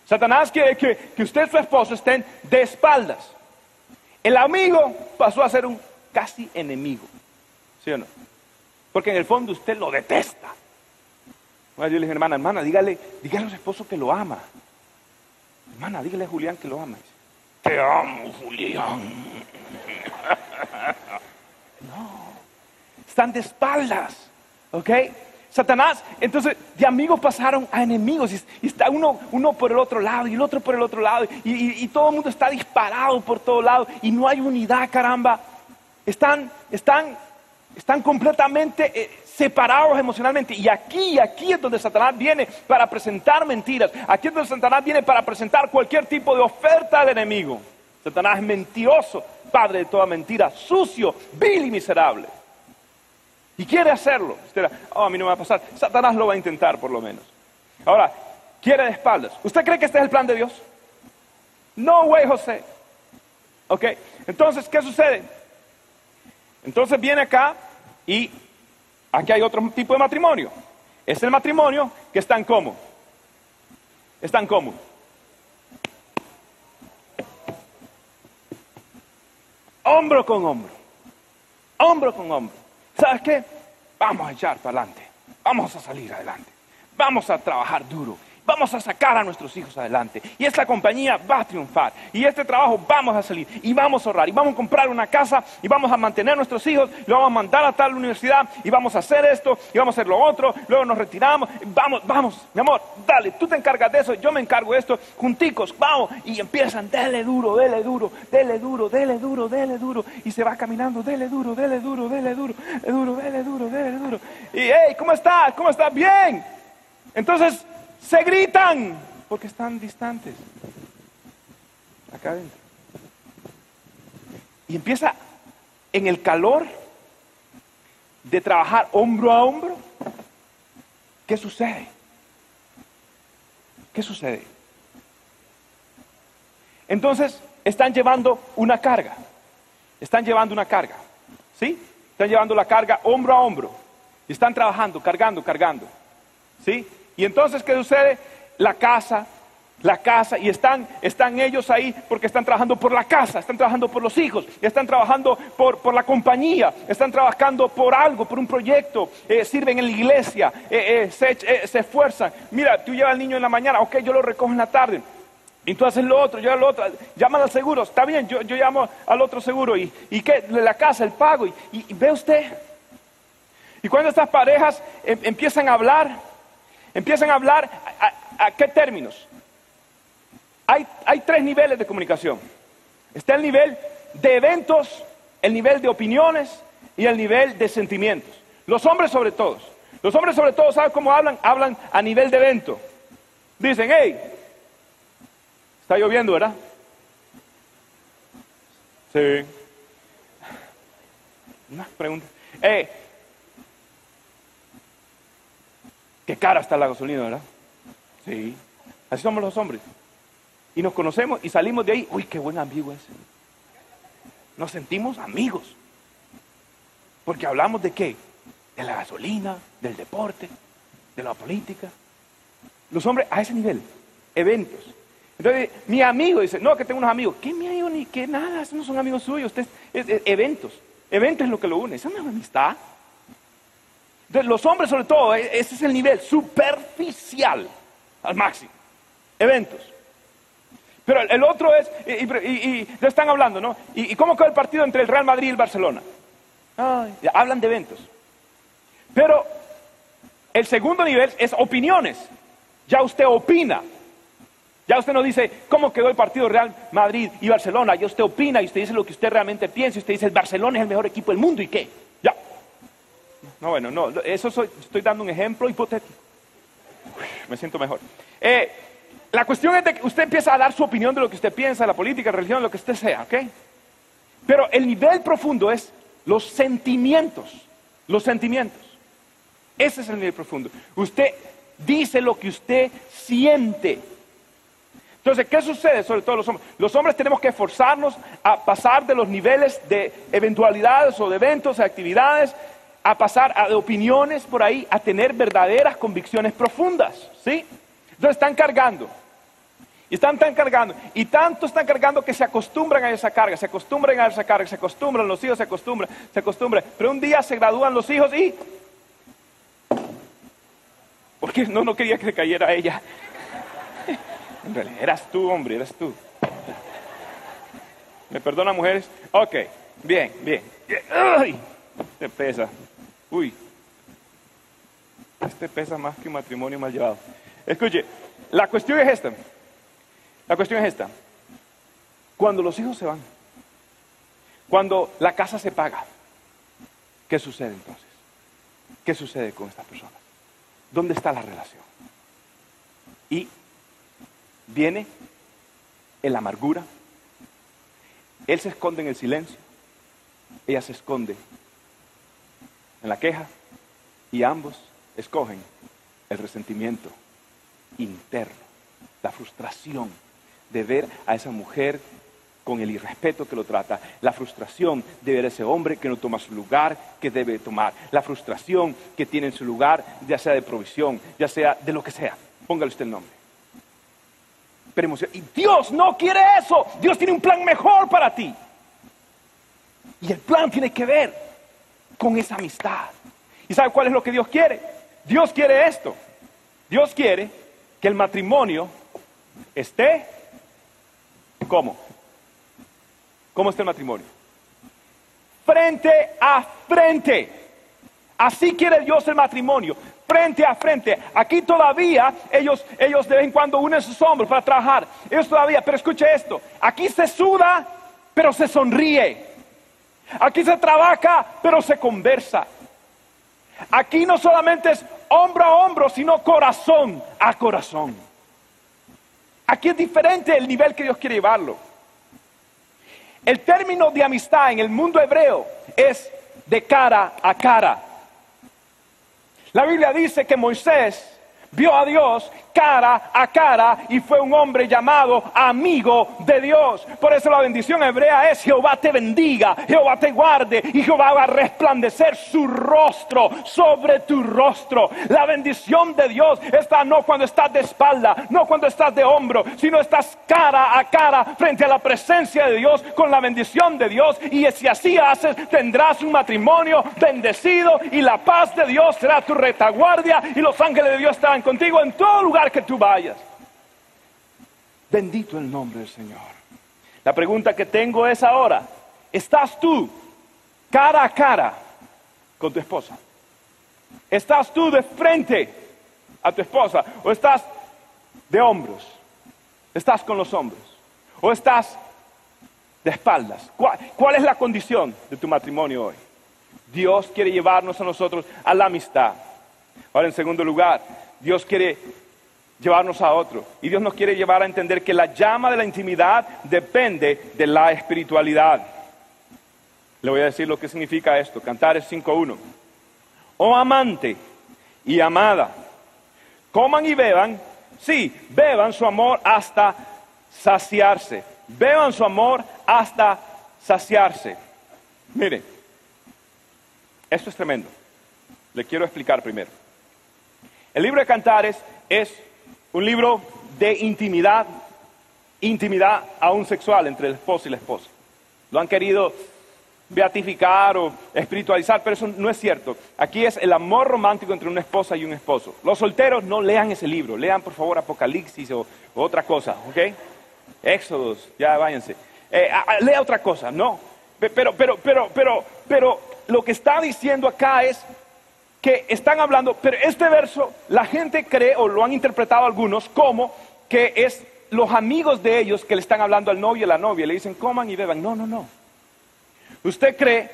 Satanás quiere que, que usted y su esposo estén de espaldas. El amigo pasó a ser un casi enemigo. ¿Sí o no? Porque en el fondo usted lo detesta. Yo le dije, hermana, hermana, dígale, dígale a su esposo que lo ama. Hermana, dígale a Julián que lo ama. Te amo, Julián. no. Están de espaldas. ¿Ok? Satanás, entonces de amigos pasaron a enemigos y, está uno, uno por el otro lado y el otro por el otro lado y, todo el mundo está disparado por todos lados y no hay unidad, caramba. Están, están, están completamente eh, separados emocionalmente. Y aquí, aquí es donde Satanás viene para presentar mentiras. Aquí es donde Satanás viene para presentar cualquier tipo de oferta al enemigo. Satanás es mentiroso, padre de toda mentira, sucio, vil y miserable. Y quiere hacerlo. Usted oh, a mí no me va a pasar. Satanás lo va a intentar por lo menos. Ahora, quiere de espaldas. ¿Usted cree que este es el plan de Dios? No, güey, José. Ok, entonces, ¿qué sucede? Entonces viene acá y aquí hay otro tipo de matrimonio. Es el matrimonio que están como. Están como. Hombro con hombro. Hombro con hombro. ¿Sabes qué? Vamos a echar para adelante. Vamos a salir adelante. Vamos a trabajar duro. Vamos a sacar a nuestros hijos adelante. Y esta compañía va a triunfar. Y este trabajo vamos a salir. Y vamos a ahorrar. Y vamos a comprar una casa. Y vamos a mantener a nuestros hijos. Y vamos a mandar a tal universidad. Y vamos a hacer esto. Y vamos a hacer lo otro. Luego nos retiramos. Vamos, vamos. Mi amor, dale. Tú te encargas de eso. Yo me encargo de esto. Junticos, vamos. Y empiezan. Dele duro, dele duro. Dele duro, dele duro, dele duro. Y se va caminando. Dele duro, dele duro, dele duro. Dele duro, dele duro, dele duro. Y hey, ¿cómo estás? ¿Cómo estás? Bien. Entonces se gritan porque están distantes. Acá adentro. Y empieza en el calor de trabajar hombro a hombro. ¿Qué sucede? ¿Qué sucede? Entonces, están llevando una carga. Están llevando una carga. ¿Sí? Están llevando la carga hombro a hombro. Y están trabajando, cargando, cargando. ¿Sí? Y entonces, ¿qué sucede? La casa, la casa, y están, están ellos ahí porque están trabajando por la casa, están trabajando por los hijos, están trabajando por, por la compañía, están trabajando por algo, por un proyecto, eh, sirven en la iglesia, eh, eh, se, esfuerzan. Mira, tú llevas al niño en la mañana, ok, yo lo recojo en la tarde. Y tú haces lo otro, yo lo otro, llaman al seguro, está bien, yo, yo llamo al otro seguro y, y qué, la casa, el pago, y, y ve usted. Y cuando estas parejas em, empiezan a hablar, Empiezan a hablar a, qué términos. Hay, hay tres niveles de comunicación. Está el nivel de eventos, el nivel de opiniones y el nivel de sentimientos. Los hombres sobre todo. Los hombres sobre todo, ¿saben cómo hablan? Hablan a nivel de evento. Dicen, hey, está lloviendo, ¿verdad? Sí. Una pregunta. Hey, Qué cara está la gasolina, ¿verdad? Sí. Así somos los hombres. Y nos conocemos y salimos de ahí. Uy, qué buen amigo ese. Nos sentimos amigos. Porque hablamos de qué? De la gasolina, del deporte, de la política. Los hombres a ese nivel, eventos. Entonces, mi amigo dice, no, que tengo unos amigos. ¿Qué mi amigo ni qué nada? Esos no son amigos suyos. Ustedes, eventos. Eventos es lo que lo une. Esa no es amistad los hombres sobre todo, e, ese es el nivel superficial al máximo. Eventos. Pero el otro es, y, y, están hablando, ¿no? ¿Y, cómo quedó el partido entre el Real Madrid y el Barcelona? hablan de eventos. Pero el segundo nivel es opiniones. Ya usted opina. Ya usted no dice cómo quedó el partido Real Madrid y Barcelona. Ya usted opina y usted dice lo que usted realmente piensa. Y usted dice el Barcelona es el mejor equipo del mundo y qué. No, bueno, no, eso estoy dando un ejemplo hipotético. me siento mejor. Eh, la cuestión es de que usted empieza a dar su opinión de lo que usted piensa, la política, la religión, lo que usted sea, ¿ok? Pero el nivel profundo es los sentimientos, los sentimientos. Ese es el nivel profundo. Usted dice lo que usted siente. Entonces, ¿qué sucede sobre todo los hombres? Los hombres tenemos que esforzarnos a pasar de los niveles de eventualidades o de eventos, de actividades, a pasar a, de opiniones por ahí a tener verdaderas convicciones profundas, ¿sí? Entonces están cargando. Y están tan cargando. Y tanto están cargando que se acostumbran a esa carga, se acostumbran a esa carga, se acostumbran, los hijos se acostumbran, se acostumbran. Pero un día se gradúan los hijos y... Porque no, no quería que se cayera ella. En realidad, eras tú, hombre, eras tú. ¿Me perdona, mujeres? Ok, bien, bien. Ay, te pesa. Uy. Este pesa más que un matrimonio mal llevado. Escuche, la cuestión es esta. La cuestión es esta. Cuando los hijos se van, cuando la casa se paga, ¿qué sucede entonces? ¿Qué sucede con estas personas? ¿Dónde está la relación? Y viene en la amargura, él se esconde en el silencio, ella se esconde en la queja y ambos escogen el resentimiento interno, la frustración de ver a esa mujer con el irrespeto que lo trata, la frustración de ver a ese hombre que no toma su lugar que debe tomar, la frustración que tiene en su lugar, ya sea de provisión, ya sea de lo que sea. Póngale usted el nombre. Pero y Dios no quiere eso. Dios tiene un plan mejor para ti. Y el plan tiene que ver con esa amistad. ¿Y sabe cuál es lo que Dios quiere? Dios quiere esto. Dios quiere que el matrimonio esté ¿cómo? ¿Cómo está el matrimonio? Frente a frente. Así quiere Dios el matrimonio, frente a frente. Aquí todavía ellos, ellos de vez en cuando unen sus hombros para trabajar. Ellos todavía, pero escuche esto, aquí se suda, pero se sonríe. Aquí se trabaja, pero se conversa. Aquí no solamente es hombro a hombro, sino corazón a corazón. Aquí es diferente el nivel que Dios quiere llevarlo. El término de amistad en el mundo hebreo es de cara a cara. La Biblia dice que Moisés vio a Dios cara a cara y fue un hombre llamado amigo de Dios. Por eso la bendición hebrea es Jehová te bendiga, Jehová te guarde y Jehová va a resplandecer su rostro sobre tu rostro. La bendición de Dios está no cuando estás de espalda, no cuando estás de hombro, sino estás cara a cara frente a la presencia de Dios con la bendición de Dios y si así haces tendrás un matrimonio bendecido y la paz de Dios será tu retaguardia y los ángeles de Dios estarán contigo en todo lugar que tú vayas. Bendito el nombre del Señor. La pregunta que tengo es ahora, ¿estás tú cara a cara con tu esposa? ¿Estás tú de frente a tu esposa? ¿O estás de hombros? ¿Estás con los hombros? ¿O estás de espaldas? ¿Cuál, ¿Cuál, es la condición de tu matrimonio hoy? Dios quiere llevarnos a nosotros a la amistad. Ahora, en segundo lugar, Dios quiere llevarnos a otro. Y Dios nos quiere llevar a entender que la llama de la intimidad depende de la espiritualidad. Le voy a decir lo que significa esto. Cantares 5.1. Oh amante y amada, coman y beban, sí, beban su amor hasta saciarse. Beban su amor hasta saciarse. Mire, esto es tremendo. Le quiero explicar primero. El libro de Cantares es un libro de intimidad, intimidad aún sexual entre el esposo y la esposa. Lo han querido beatificar o espiritualizar, pero eso no es cierto. Aquí es el amor romántico entre una esposa y un esposo. Los solteros no lean ese libro, lean por favor Apocalipsis o, otra cosa, ¿ok? Éxodos, ya váyanse. Eh, lea otra cosa, no. Pero, pero, pero, pero, pero lo que está diciendo acá es que están hablando, pero este verso la gente cree o lo han interpretado algunos como que es los amigos de ellos que le están hablando al novio y a la novia, le dicen coman y beban. No, no, no. ¿Usted cree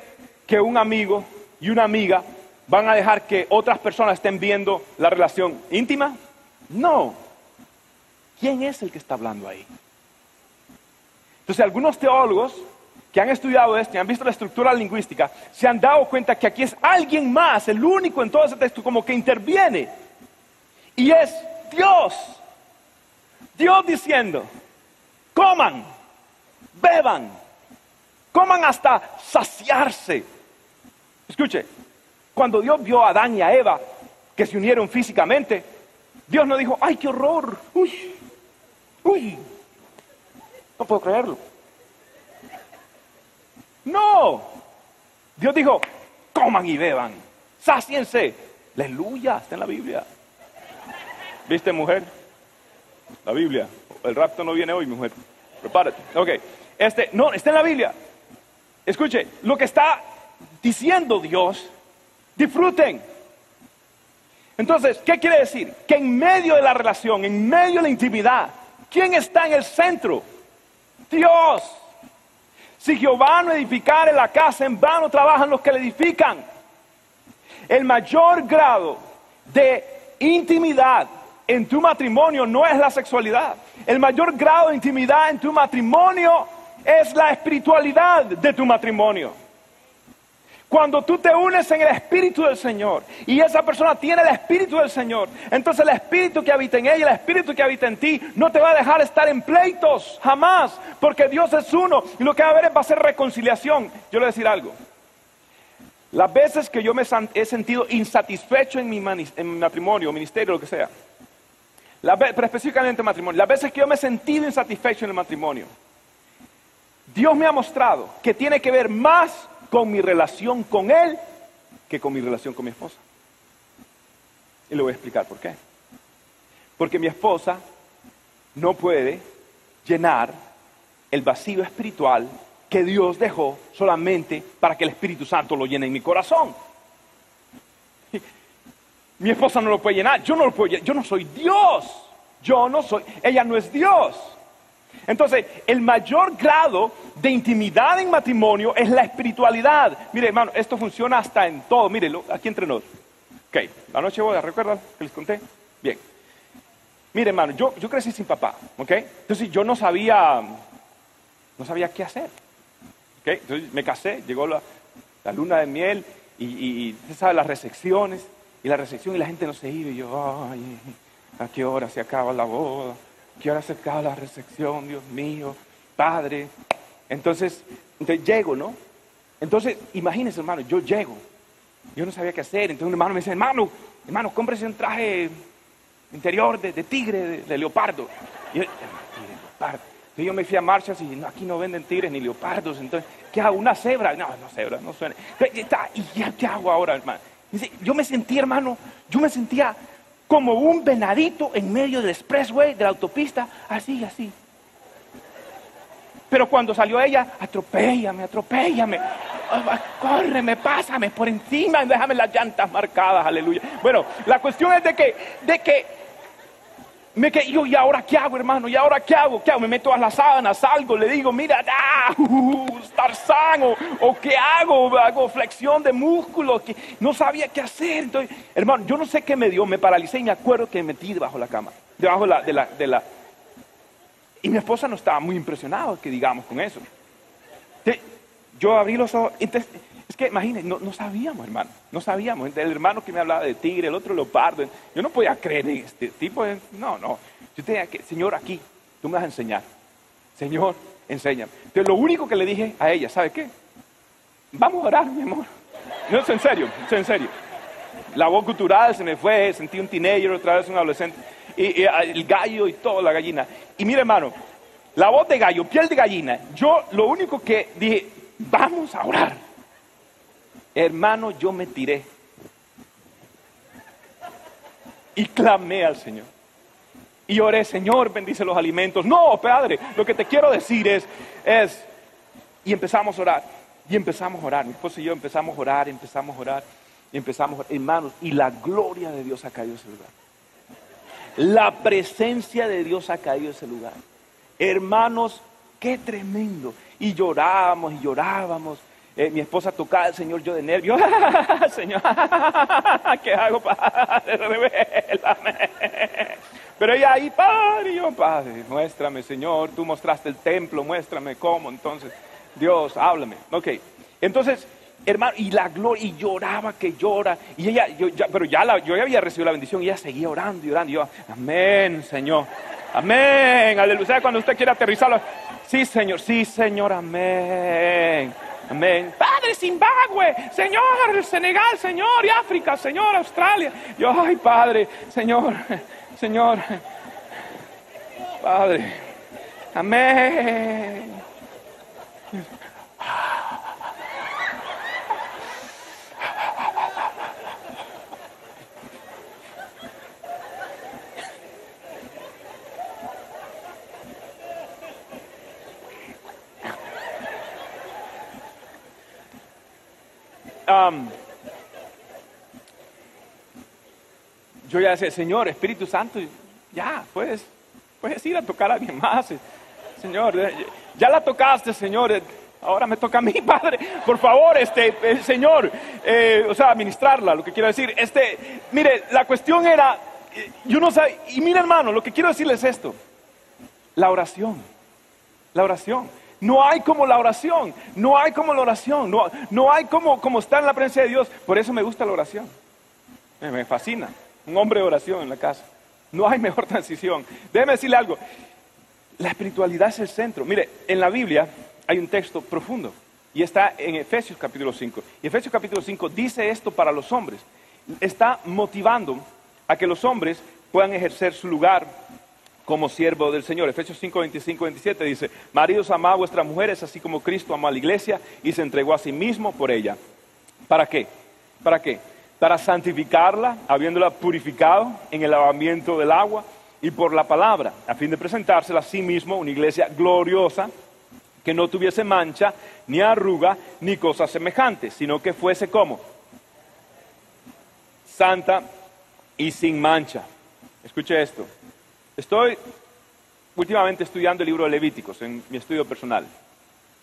que un amigo y una amiga van a dejar que otras personas estén viendo la relación íntima? No. ¿Quién es el que está hablando ahí? Entonces algunos teólogos que han estudiado esto y han visto la estructura lingüística, se han dado cuenta que aquí es alguien más, el único en todo ese texto, como que interviene. Y es Dios. Dios diciendo, coman, beban, coman hasta saciarse. Escuche, cuando Dios vio a Adán y a Eva que se unieron físicamente, Dios no dijo, ay, qué horror, uy, uy, no puedo creerlo. No. Dios dijo, coman y beban, sáciense. Aleluya, está en la Biblia. ¿Viste, mujer? La Biblia. El rapto no viene hoy, mujer. Prepárate. Ok. Este, no, está en la Biblia. Escuche, lo que está diciendo Dios, disfruten. Entonces, ¿qué quiere decir? Que en medio de la relación, en medio de la intimidad, ¿quién está en el centro? Dios. Si Jehová no edificare la casa, en vano trabajan los que la edifican. El mayor grado de intimidad en tu matrimonio no es la sexualidad. El mayor grado de intimidad en tu matrimonio es la espiritualidad de tu matrimonio. Cuando tú te unes en el Espíritu del Señor y esa persona tiene el Espíritu del Señor, entonces el Espíritu que habita en ella, el Espíritu que habita en ti, no te va a dejar estar en pleitos, jamás, porque Dios es uno y lo que va a haber va a ser reconciliación. Yo le voy a decir algo. Las veces que yo me he sentido insatisfecho en mi, matrimonio, ministerio, lo que sea, pero específicamente en matrimonio, las veces que yo me he sentido insatisfecho en el matrimonio, Dios me ha mostrado que tiene que ver más con mi relación con Él que con mi relación con mi esposa. Y le voy a explicar por qué. Porque mi esposa no puede llenar el vacío espiritual que Dios dejó solamente para que el Espíritu Santo lo llene en mi corazón. Mi esposa no lo puede llenar, yo no lo puedo llenar, yo no soy Dios, yo no soy, ella no es Dios. Entonces, el mayor grado de intimidad en matrimonio es la espiritualidad. Mire, hermano, esto funciona hasta en todo. Mire, aquí entre nosotros. Ok, la noche voy ¿recuerdan que les conté? Bien. Mire, hermano, yo, yo crecí sin papá, ¿ok? Entonces yo no sabía, no sabía qué hacer. ¿ok? Entonces me casé, llegó la, luna de miel y, y, usted sabe, las recepciones y la recepción y la gente no se iba y yo, ay, ¿a qué hora se acaba la boda? ¿A qué hora se acaba la recepción? Dios mío, Padre, entonces, entonces llego, ¿no? Entonces, imagínense, hermano, yo llego. Yo no sabía qué hacer. Entonces un hermano me dice, hermano, hermano, cómprese un traje interior de, tigre, de, leopardo. Y yo, Entonces yo me fui a marchas y aquí no venden tigres ni leopardos. Entonces, ¿qué hago? ¿Una cebra? No, no cebra, no suena. ¿Y ya qué hago ahora, hermano? Dice, yo me sentía, hermano, yo me sentía como un venadito en medio del expressway, de la autopista, así, así. Pero cuando salió ella, atropéllame, atropéllame. Córreme, pásame por encima, déjame las llantas marcadas, aleluya. Bueno, la cuestión es de que, de que, me que yo, ¿y ahora qué hago, hermano? ¿Y ahora qué hago? ¿Qué hago? Me meto a las sábanas, salgo, le digo, mira, ah, uh, estar sano, o qué hago, hago flexión de músculos, que no sabía qué hacer. Entonces, hermano, yo no sé qué me dio, me paralicé y me acuerdo que me metí debajo de la cama, debajo de la, de la y mi esposa no estaba muy impresionada, que digamos, con eso. yo abrí los ojos. es que imagínense, no, sabíamos, hermano. No sabíamos. El hermano que me hablaba de tigre, el otro leopardo. Yo no podía creer en este tipo. no, no. Yo tenía que, Señor, aquí, tú me vas a enseñar. Señor, enséñame. Pero lo único que le dije a ella, ¿sabe qué? Vamos a orar, mi amor. No, es en serio, es en serio. La voz cultural se me fue, sentí un teenager, otra vez un adolescente y, el gallo y todo, la gallina. Y mire, hermano, la voz de gallo, piel de gallina. Yo lo único que dije, vamos a orar. Hermano, yo me tiré. Y clamé al Señor. Y oré, Señor, bendice los alimentos. No, Padre, lo que te quiero decir es, es, y empezamos a orar. Y empezamos a orar. Mi esposo y yo empezamos a orar, empezamos a orar, empezamos a orar. Hermanos, y la gloria de Dios en ese lugar. La presencia de Dios ha caído en ese lugar. Hermanos, qué tremendo. Y llorábamos y llorábamos. Eh, mi esposa tocaba al Señor, yo de nervio. Señor, ¿qué hago, Padre? Revélame. Pero ella ahí, Padre, yo, Padre, muéstrame, Señor. Tú mostraste el templo, muéstrame cómo. Entonces, Dios, háblame. Ok. Entonces, hermano, y la gloria, y lloraba que llora, y ella, pero ya yo ya había recibido la bendición, y ella seguía orando y orando, y yo, amén, Señor, amén, aleluya, cuando usted quiere aterrizarlo, sí, Señor, sí, Señor, amén, amén, Padre Zimbabue, Señor, Senegal, Señor, y África, Señor, Australia, yo, ay, Padre, Señor, Señor, Padre, amén. Um, yo ya decía, Señor, Espíritu Santo, ya, puedes, puedes ir a tocar a alguien más. Señor, eh, ya la tocaste, Señor. Eh, ahora me toca a mí, Padre. Por favor, este, eh, Señor, o sea, administrarla, lo que quiero decir. Este, mire, la cuestión era, yo no sé, y mire hermano, lo que quiero decirles es esto. La oración, la oración. No hay como la oración, no hay como la oración, no, no hay como, como estar en la presencia de Dios. Por eso me gusta la oración. Me fascina. Un hombre de oración en la casa. No hay mejor transición. Déjeme decirle algo. La espiritualidad es el centro. Mire, en la Biblia hay un texto profundo y está en Efesios capítulo 5. Y Efesios capítulo 5 dice esto para los hombres. Está motivando a que los hombres puedan ejercer su lugar como siervo del Señor. Efesios 5, 25, 27 dice, maridos amad a vuestras mujeres, así como Cristo amó a la iglesia y se entregó a sí mismo por ella. ¿Para qué? ¿Para qué? Para santificarla, habiéndola purificado en el lavamiento del agua y por la palabra, a fin de presentársela a sí mismo una iglesia gloriosa, que no tuviese mancha, ni arruga, ni cosas semejantes, sino que fuese como santa y sin mancha. Escuche esto. Estoy últimamente estudiando el libro de Levíticos en mi estudio personal.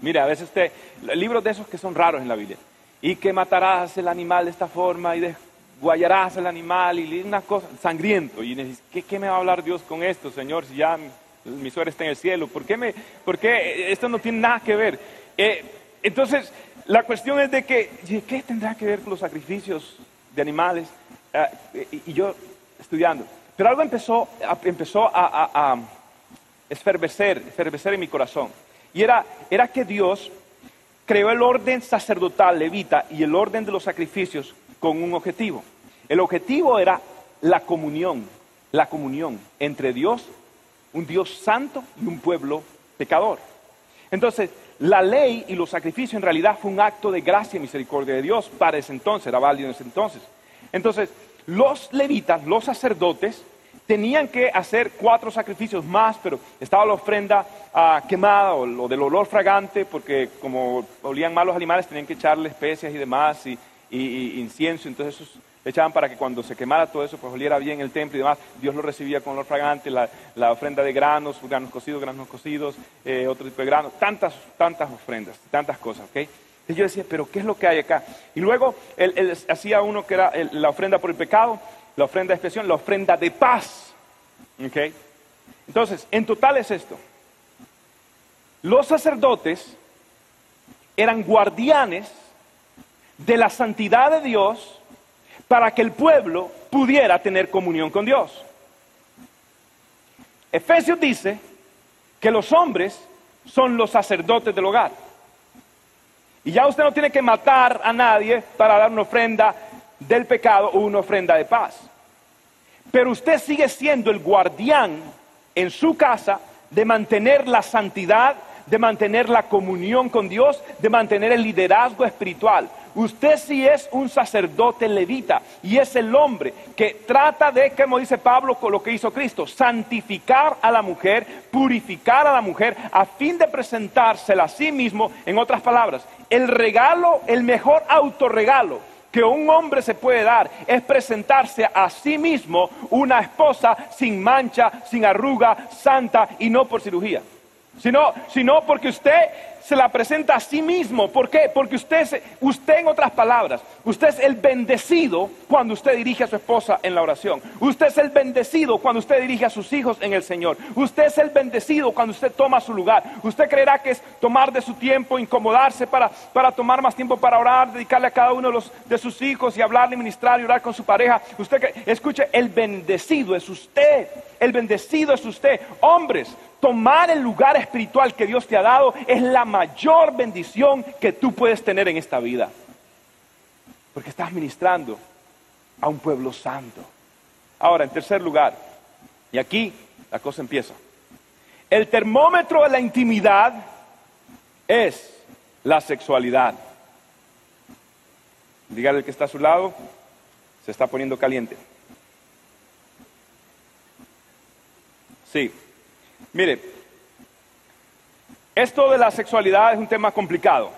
Mira, a veces usted, libros de esos que son raros en la Biblia, y que matarás el animal de esta forma y de guayarás el animal y una cosa, sangriento. Y ¿qué, ¿qué, me va a hablar Dios con esto, Señor? Si ya mi, suegra está en el cielo, ¿por qué, me, por qué esto no tiene nada que ver? Eh, entonces, la cuestión es de que, ¿qué tendrá que ver con los sacrificios de animales? Ah, y, yo estudiando. Pero algo empezó, empezó a, a, esfervecer, esfervecer en mi corazón. Y era, era que Dios creó el orden sacerdotal levita y el orden de los sacrificios con un objetivo. El objetivo era la comunión, la comunión entre Dios, un Dios santo y un pueblo pecador. Entonces, la ley y los sacrificios en realidad fue un acto de gracia y misericordia de Dios para ese entonces, era válido en ese entonces. Entonces, los levitas, los sacerdotes, tenían que hacer cuatro sacrificios más, pero estaba la ofrenda ah, quemada o lo del olor fragante, porque como olían mal los animales tenían que echarle especias y demás, y incienso, entonces esos echaban para que cuando se quemara todo eso, pues oliera bien el templo y demás, Dios lo recibía con olor fragante, la, ofrenda de granos, granos cocidos, granos cocidos, eh, otro tipo de granos, tantas, tantas ofrendas, tantas cosas, ¿ok? Y yo decía, pero ¿qué es lo que hay acá? Y luego él, hacía uno que era la ofrenda por el pecado, la ofrenda de expresión, la ofrenda de paz, ¿ok? Entonces, en total es esto. Los sacerdotes eran guardianes de la santidad de Dios para que el pueblo pudiera tener comunión con Dios. Efesios dice que los hombres son los sacerdotes del hogar. Y ya usted no tiene que matar a nadie para dar una ofrenda del pecado o una ofrenda de paz. Pero usted sigue siendo el guardián en su casa de mantener la santidad, de mantener la comunión con Dios, de mantener el liderazgo espiritual. Usted sí es un sacerdote levita y es el hombre que trata de, como dice Pablo, con lo que hizo Cristo, santificar a la mujer, purificar a la mujer, a fin de presentársela a sí mismo. En otras palabras, el regalo, el mejor autorregalo que un hombre se puede dar es presentarse a sí mismo una esposa sin mancha, sin arruga, santa y no por cirugía, sino, sino porque usted se la presenta a sí mismo. ¿Por qué? Porque usted, usted en otras palabras, usted es el bendecido cuando usted dirige a su esposa en la oración. Usted es el bendecido cuando usted dirige a sus hijos en el Señor. Usted es el bendecido cuando usted toma su lugar. Usted creerá que es tomar de su tiempo, incomodarse para, para tomar más tiempo para orar, dedicarle a cada uno de, los, de sus hijos y hablarle, ministrar y orar con su pareja. Usted escuche, el bendecido es usted. El bendecido es usted. Hombres, tomar el lugar espiritual que Dios te ha dado es la mayor bendición que tú puedes tener en esta vida. Porque estás ministrando a un pueblo santo. Ahora, en tercer lugar, y aquí la cosa empieza. El termómetro de la intimidad es la sexualidad. Dígale al que está a su lado, se está poniendo caliente. Sí, Mire, esto de la sexualidad es un tema complicado.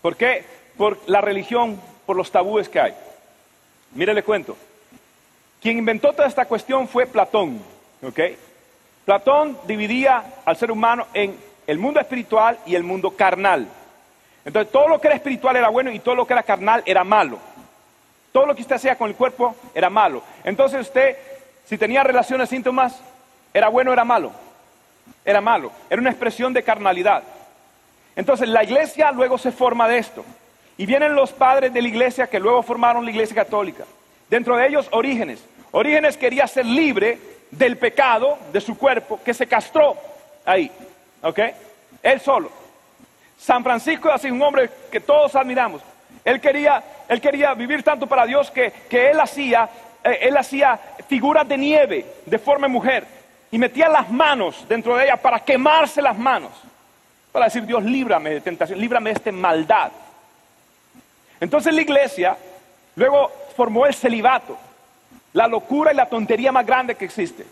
¿Por qué? Por la religión, por los tabúes que hay. Mire, le cuento. Quien inventó toda esta cuestión fue Platón. ¿ok? Platón dividía al ser humano en el mundo espiritual y el mundo carnal. Entonces, todo lo que era espiritual era bueno y todo lo que era carnal era malo. Todo lo que usted hacía con el cuerpo era malo. Entonces, usted, si tenía relaciones, síntomas, ¿era bueno era malo? Era malo. Era una expresión de carnalidad. Entonces, la iglesia luego se forma de esto. Y vienen los padres de la iglesia que luego formaron la iglesia católica. Dentro de ellos, Orígenes. Orígenes quería ser libre del pecado de su cuerpo que se castró ahí. ¿Ok? Él solo. San Francisco es así un hombre que todos admiramos. Él quería, él quería vivir tanto para Dios que, él hacía, eh, él hacía figuras de nieve de forma mujer y metía las manos dentro de ella para quemarse las manos. Para decir, Dios, líbrame de tentación, líbrame de esta maldad. Entonces la iglesia luego formó el celibato, la locura y la tontería más grande que existe.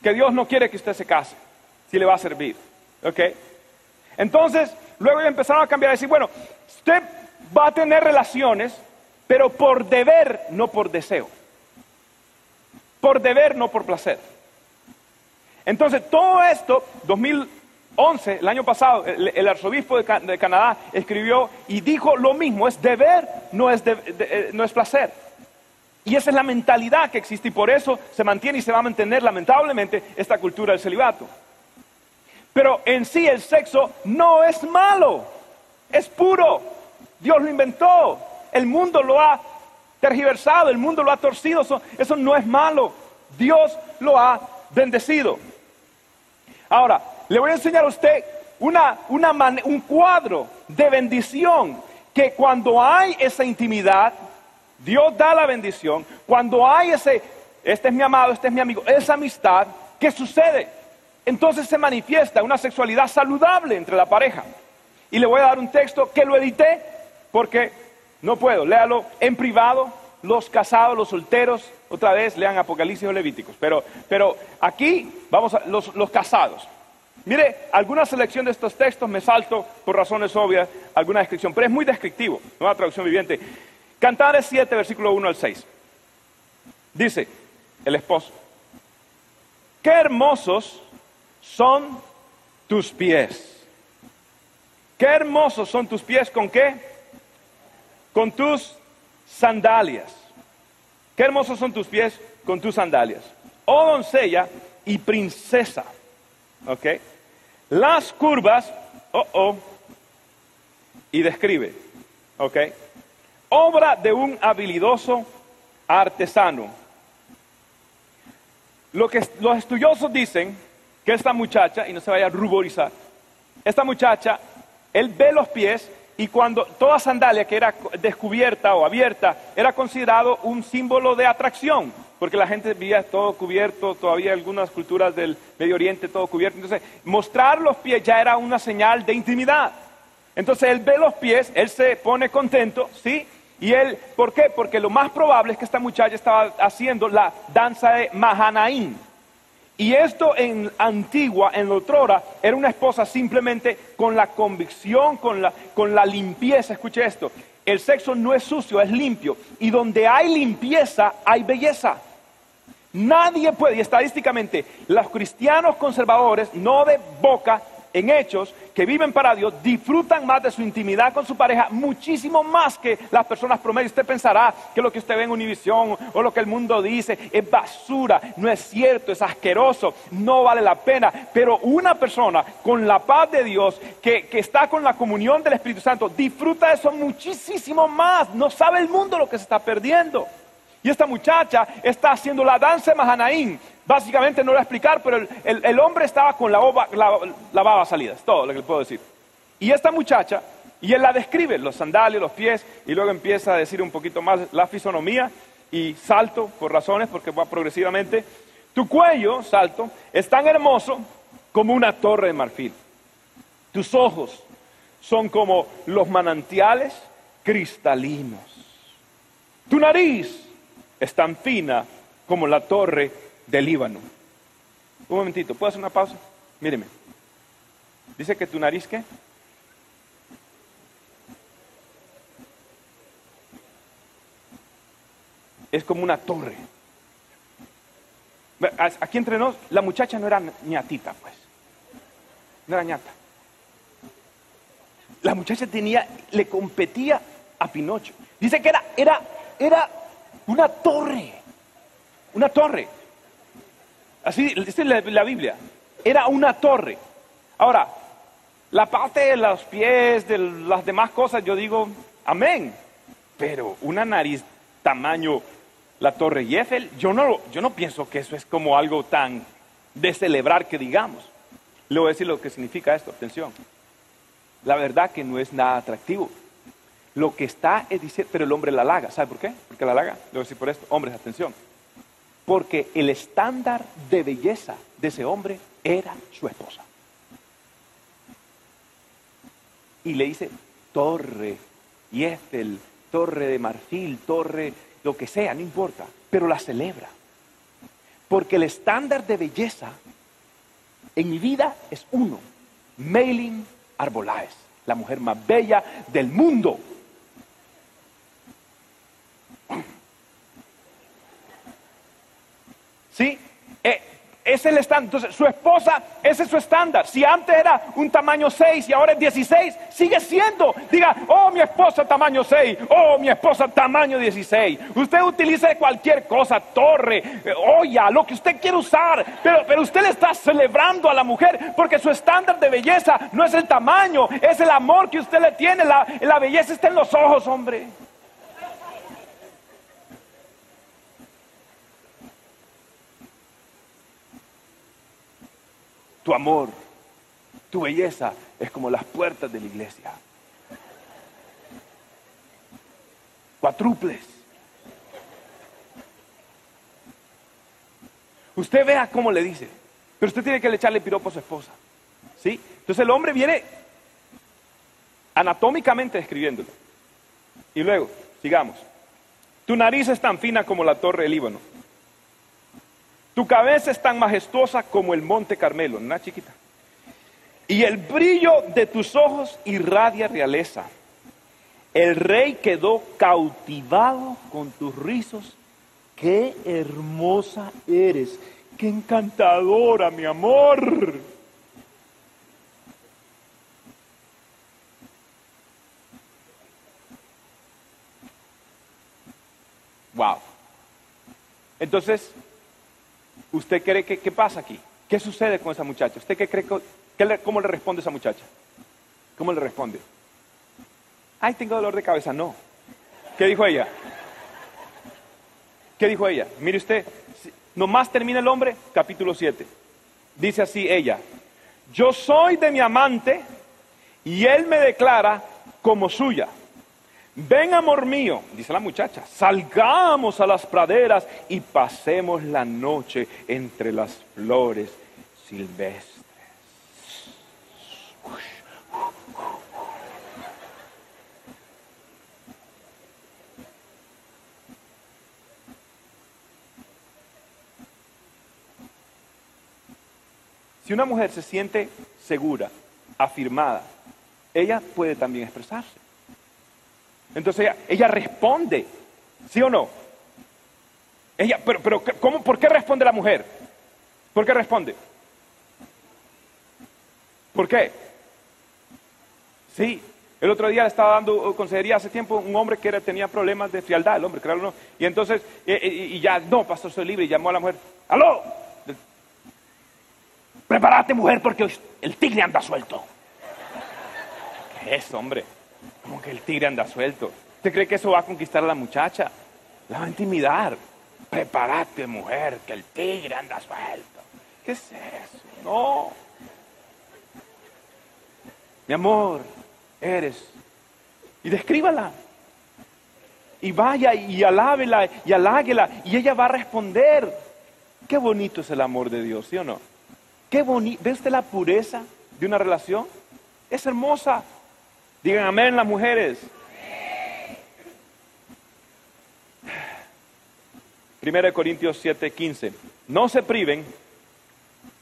Que Dios no quiere que usted se case, si le va a servir. ¿Ok? Entonces, luego empezaron a cambiar, a decir, bueno, usted va a tener relaciones, pero por deber, no por deseo. Por deber, no por placer. Entonces, todo esto, 2011, el año pasado, el, arzobispo de, Canadá escribió y dijo lo mismo, es deber, no es, eh, no es placer. Y esa es la mentalidad que existe y por eso se mantiene y se va a mantener lamentablemente esta cultura del celibato. Pero en sí el sexo no es malo, es puro. Dios lo inventó, el mundo lo ha tergiversado, el mundo lo ha torcido, eso, no es malo. Dios lo ha bendecido. Ahora, le voy a enseñar a usted una, un cuadro de bendición que cuando hay esa intimidad, Dios da la bendición. Cuando hay ese, este es mi amado, este es mi amigo, esa amistad, ¿qué sucede? Entonces se manifiesta una sexualidad saludable entre la pareja. Y le voy a dar un texto que lo edité porque no puedo. Léalo en privado, los casados, los solteros, otra vez lean Apocalipsis o Levíticos. Pero, pero aquí vamos a los, los casados. Mire, alguna selección de estos textos me salto por razones obvias, alguna descripción, pero es muy descriptivo, nueva traducción viviente. Cantares 7, versículo 1 al 6. Dice el esposo, qué hermosos son tus pies. Qué hermosos son tus pies con qué? Con tus sandalias. Qué hermosos son tus pies con tus sandalias. Oh doncella y princesa. ¿Ok? Las curvas, oh, oh, y describe. ¿Ok? obra de un habilidoso artesano. Lo que los estudiosos dicen que esta muchacha, y no se vaya a ruborizar, esta muchacha, él ve los pies y cuando toda sandalia que era descubierta o abierta era considerado un símbolo de atracción, porque la gente veía todo cubierto, todavía algunas culturas del Medio Oriente todo cubierto, entonces mostrar los pies ya era una señal de intimidad. Entonces él ve los pies, él se pone contento, ¿sí? Y él, ¿por qué? Porque lo más probable es que esta muchacha estaba haciendo la danza de Mahanaim. Y esto en antigua, en Lotrora, era una esposa simplemente con la convicción, con la, con la limpieza. Escuche esto, el sexo no es sucio, es limpio. Y donde hay limpieza, hay belleza. Nadie puede, y estadísticamente, los cristianos conservadores, no de boca, en hechos que viven para Dios disfrutan más de su intimidad con su pareja muchísimo más que las personas promedio. Usted pensará que lo que usted ve en Univisión o lo que el mundo dice es basura, no es cierto, es asqueroso, no vale la pena. Pero una persona con la paz de Dios que, que está con la comunión del Espíritu Santo disfruta de eso muchísimo más. No sabe el mundo lo que se está perdiendo. Y esta muchacha está haciendo la danza de Mahanaim. Básicamente no lo voy a explicar, pero el, hombre estaba con la, la, baba salida, es todo lo que le puedo decir. Y esta muchacha, y él la describe, los sandalios, los pies, y luego empieza a decir un poquito más la fisonomía, y salto por razones, porque va progresivamente. Tu cuello, salto, es tan hermoso como una torre de marfil. Tus ojos son como los manantiales cristalinos. Tu nariz es tan fina como la torre del Líbano. Un momentito, ¿puedo hacer una pausa? Míreme. Dice que tu nariz, ¿qué? Es como una torre. Aquí entre nos, la muchacha no era ñatita, pues. No era ñata. La muchacha tenía, le competía a Pinocho. Dice que era, era, era una torre. Una torre. Así dice la, Biblia. Era una torre. Ahora, la parte de los pies, de las demás cosas, yo digo, amén. Pero una nariz tamaño la Torre Eiffel, yo no, yo no pienso que eso es como algo tan de celebrar que digamos. Le voy a decir lo que significa esto, atención. La verdad que no es nada atractivo. Lo que está es diciendo, pero el hombre la halaga. ¿Sabe por qué? Porque la halaga. Le voy a decir por esto. Hombres, atención. Porque el estándar de belleza de ese hombre era su esposa. Y le dice, torre, Eiffel, torre de marfil, torre, lo que sea, no importa. Pero la celebra. Porque el estándar de belleza en mi vida es uno. Mailing Arbolaez, la mujer más bella del mundo. ¿Sí? Eh, es el estándar. Entonces, su esposa, ese es su estándar. Si antes era un tamaño 6 y ahora es 16, sigue siendo. Diga, oh, mi esposa tamaño 6, oh, mi esposa tamaño 16. Usted utilice cualquier cosa, torre, eh, olla, lo que usted quiera usar, pero, usted le está celebrando a la mujer porque su estándar de belleza no es el tamaño, es el amor que usted le tiene. La belleza está en los ojos, hombre. Tu amor, tu belleza es como las puertas de la iglesia. Cuatruples. Usted vea cómo le dice, pero usted tiene que le echarle piropo a su esposa. ¿Sí? Entonces el hombre viene anatómicamente describiéndolo. Y luego, sigamos. Tu nariz es tan fina como la torre del Líbano. Tu cabeza es tan majestuosa como el monte Carmelo, una chiquita. Y el brillo de tus ojos irradia realeza. El rey quedó cautivado con tus rizos. Qué hermosa eres, qué encantadora, mi amor. Wow. Entonces, ¿Usted cree que qué pasa aquí? ¿Qué sucede con esa muchacha? ¿Usted qué cree? le- ¿Cómo le responde esa muchacha? ¿Cómo le responde? Ay, tengo dolor de cabeza. No. ¿Qué dijo ella? ¿Qué dijo ella? Mire usted, nomás termina el hombre, capítulo 7. Dice así ella, yo soy de mi amante y él me declara como suya. Ven, amor mío, dice la muchacha, salgamos a las praderas y pasemos la noche entre las flores silvestres. Si una mujer se siente segura, afirmada, ella puede también expresarse. Entonces ella, responde, ¿sí o no? Ella, pero, pero ¿cómo, ¿por qué responde la mujer? ¿Por qué responde? ¿Por qué? Sí, el otro día le estaba dando consejería hace tiempo un hombre que era, tenía problemas de frialdad, el hombre, claro, no. Y entonces, eh, eh, y ya, no, pastor, soy libre, y llamó a la mujer, ¡aló! Prepárate, mujer, porque el tigre anda suelto. ¿Qué es, hombre? Que el tigre anda suelto. ¿Usted cree que eso va a conquistar a la muchacha? La va a intimidar. Prepárate, mujer, que el tigre anda suelto. ¿Qué es eso? No. Mi amor, eres. Y descríbala. Y vaya y alábela y aláguela. Y ella va a responder. Qué bonito es el amor de Dios, ¿sí o no? Qué bonito. ¿Ve usted la pureza de una relación? Es hermosa. Digan amén las mujeres. Primera de Corintios 7:15. No se priven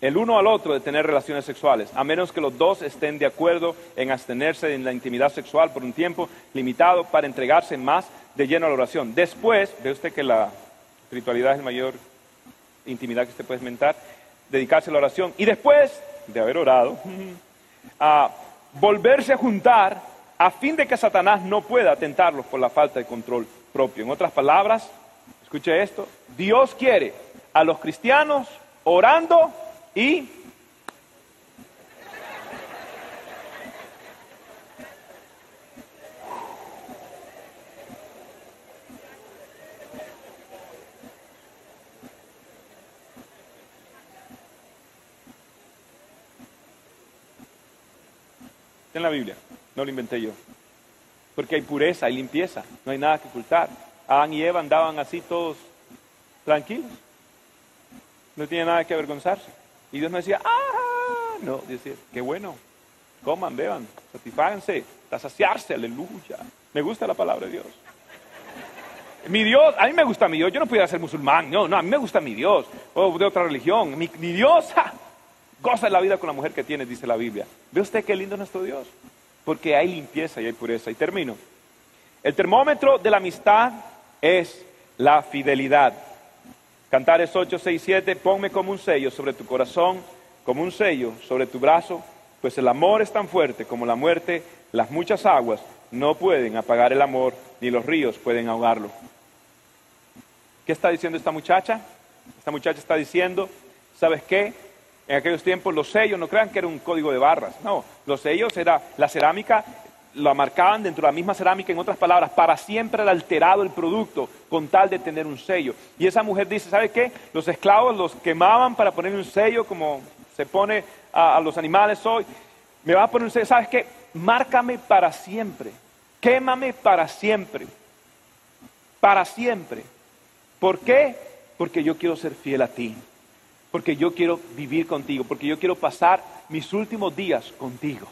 el uno al otro de tener relaciones sexuales, a menos que los dos estén de acuerdo en abstenerse en la intimidad sexual por un tiempo limitado para entregarse más de lleno a la oración. Después, ve usted que la espiritualidad es el mayor intimidad que usted puede experimentar, dedicarse a la oración y después de haber orado, a volverse a juntar a fin de que Satanás no pueda tentarlos por la falta de control propio. En otras palabras, escuche esto, Dios quiere a los cristianos orando y en la Biblia, no lo inventé yo. Porque hay pureza, hay limpieza, no hay nada que ocultar. Adán y Eva andaban así todos tranquilos. No tiene nada que avergonzarse. Y Dios no decía, ah, no, decía, qué bueno, coman, beban, satisfáganse, hasta saciarse, aleluya. Me gusta la palabra de Dios. Mi Dios, a mí me gusta mi Dios, yo no pudiera ser musulmán, no, no, a mí me gusta mi Dios, o de otra religión. Mi, mi Dios, Goza de la vida con la mujer que tienes, dice la Biblia. ¿Ve usted qué lindo es nuestro Dios? Porque hay limpieza y hay pureza. Y termino. El termómetro de la amistad es la fidelidad. Cantares 8, 6, 7, ponme como un sello sobre tu corazón, como un sello sobre tu brazo, pues el amor es tan fuerte como la muerte, las muchas aguas no pueden apagar el amor, ni los ríos pueden ahogarlo. ¿Qué está diciendo esta muchacha? Esta muchacha está diciendo, ¿sabes qué? En aquellos tiempos los sellos, no crean que era un código de barras, no, los sellos era la cerámica, la marcaban dentro de la misma cerámica, en otras palabras, para siempre era alterado el producto con tal de tener un sello. Y esa mujer dice, ¿sabe qué? Los esclavos los quemaban para poner un sello como se pone a, los animales hoy. Me va a poner un sello, ¿sabes qué? Márcame para siempre, quémame para siempre, para siempre. ¿Por qué? Porque yo quiero ser fiel a ti porque yo quiero vivir contigo, porque yo quiero pasar mis últimos días contigo.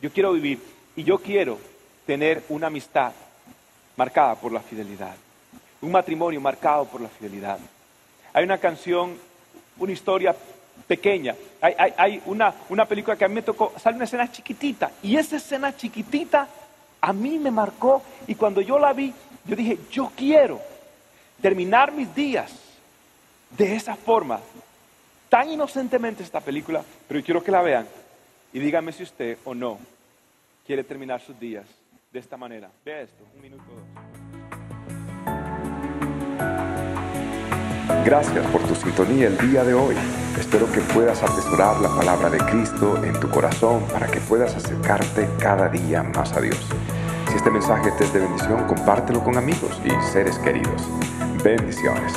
Yo quiero vivir y yo quiero tener una amistad marcada por la fidelidad, un matrimonio marcado por la fidelidad. Hay una canción, una historia pequeña, hay, una, una película que a mí me tocó, sale una escena chiquitita y esa escena chiquitita a mí me marcó y cuando yo la vi, yo dije, yo quiero terminar mis días de esa forma, tan inocentemente esta película, pero quiero que la vean y díganme si usted o no quiere terminar sus días de esta manera. Vea esto, un minuto dos. Gracias por tu sintonía el día de hoy. Espero que puedas atesorar la palabra de Cristo en tu corazón para que puedas acercarte cada día más a Dios. Si este mensaje te es de bendición, compártelo con amigos y seres queridos. Bendiciones.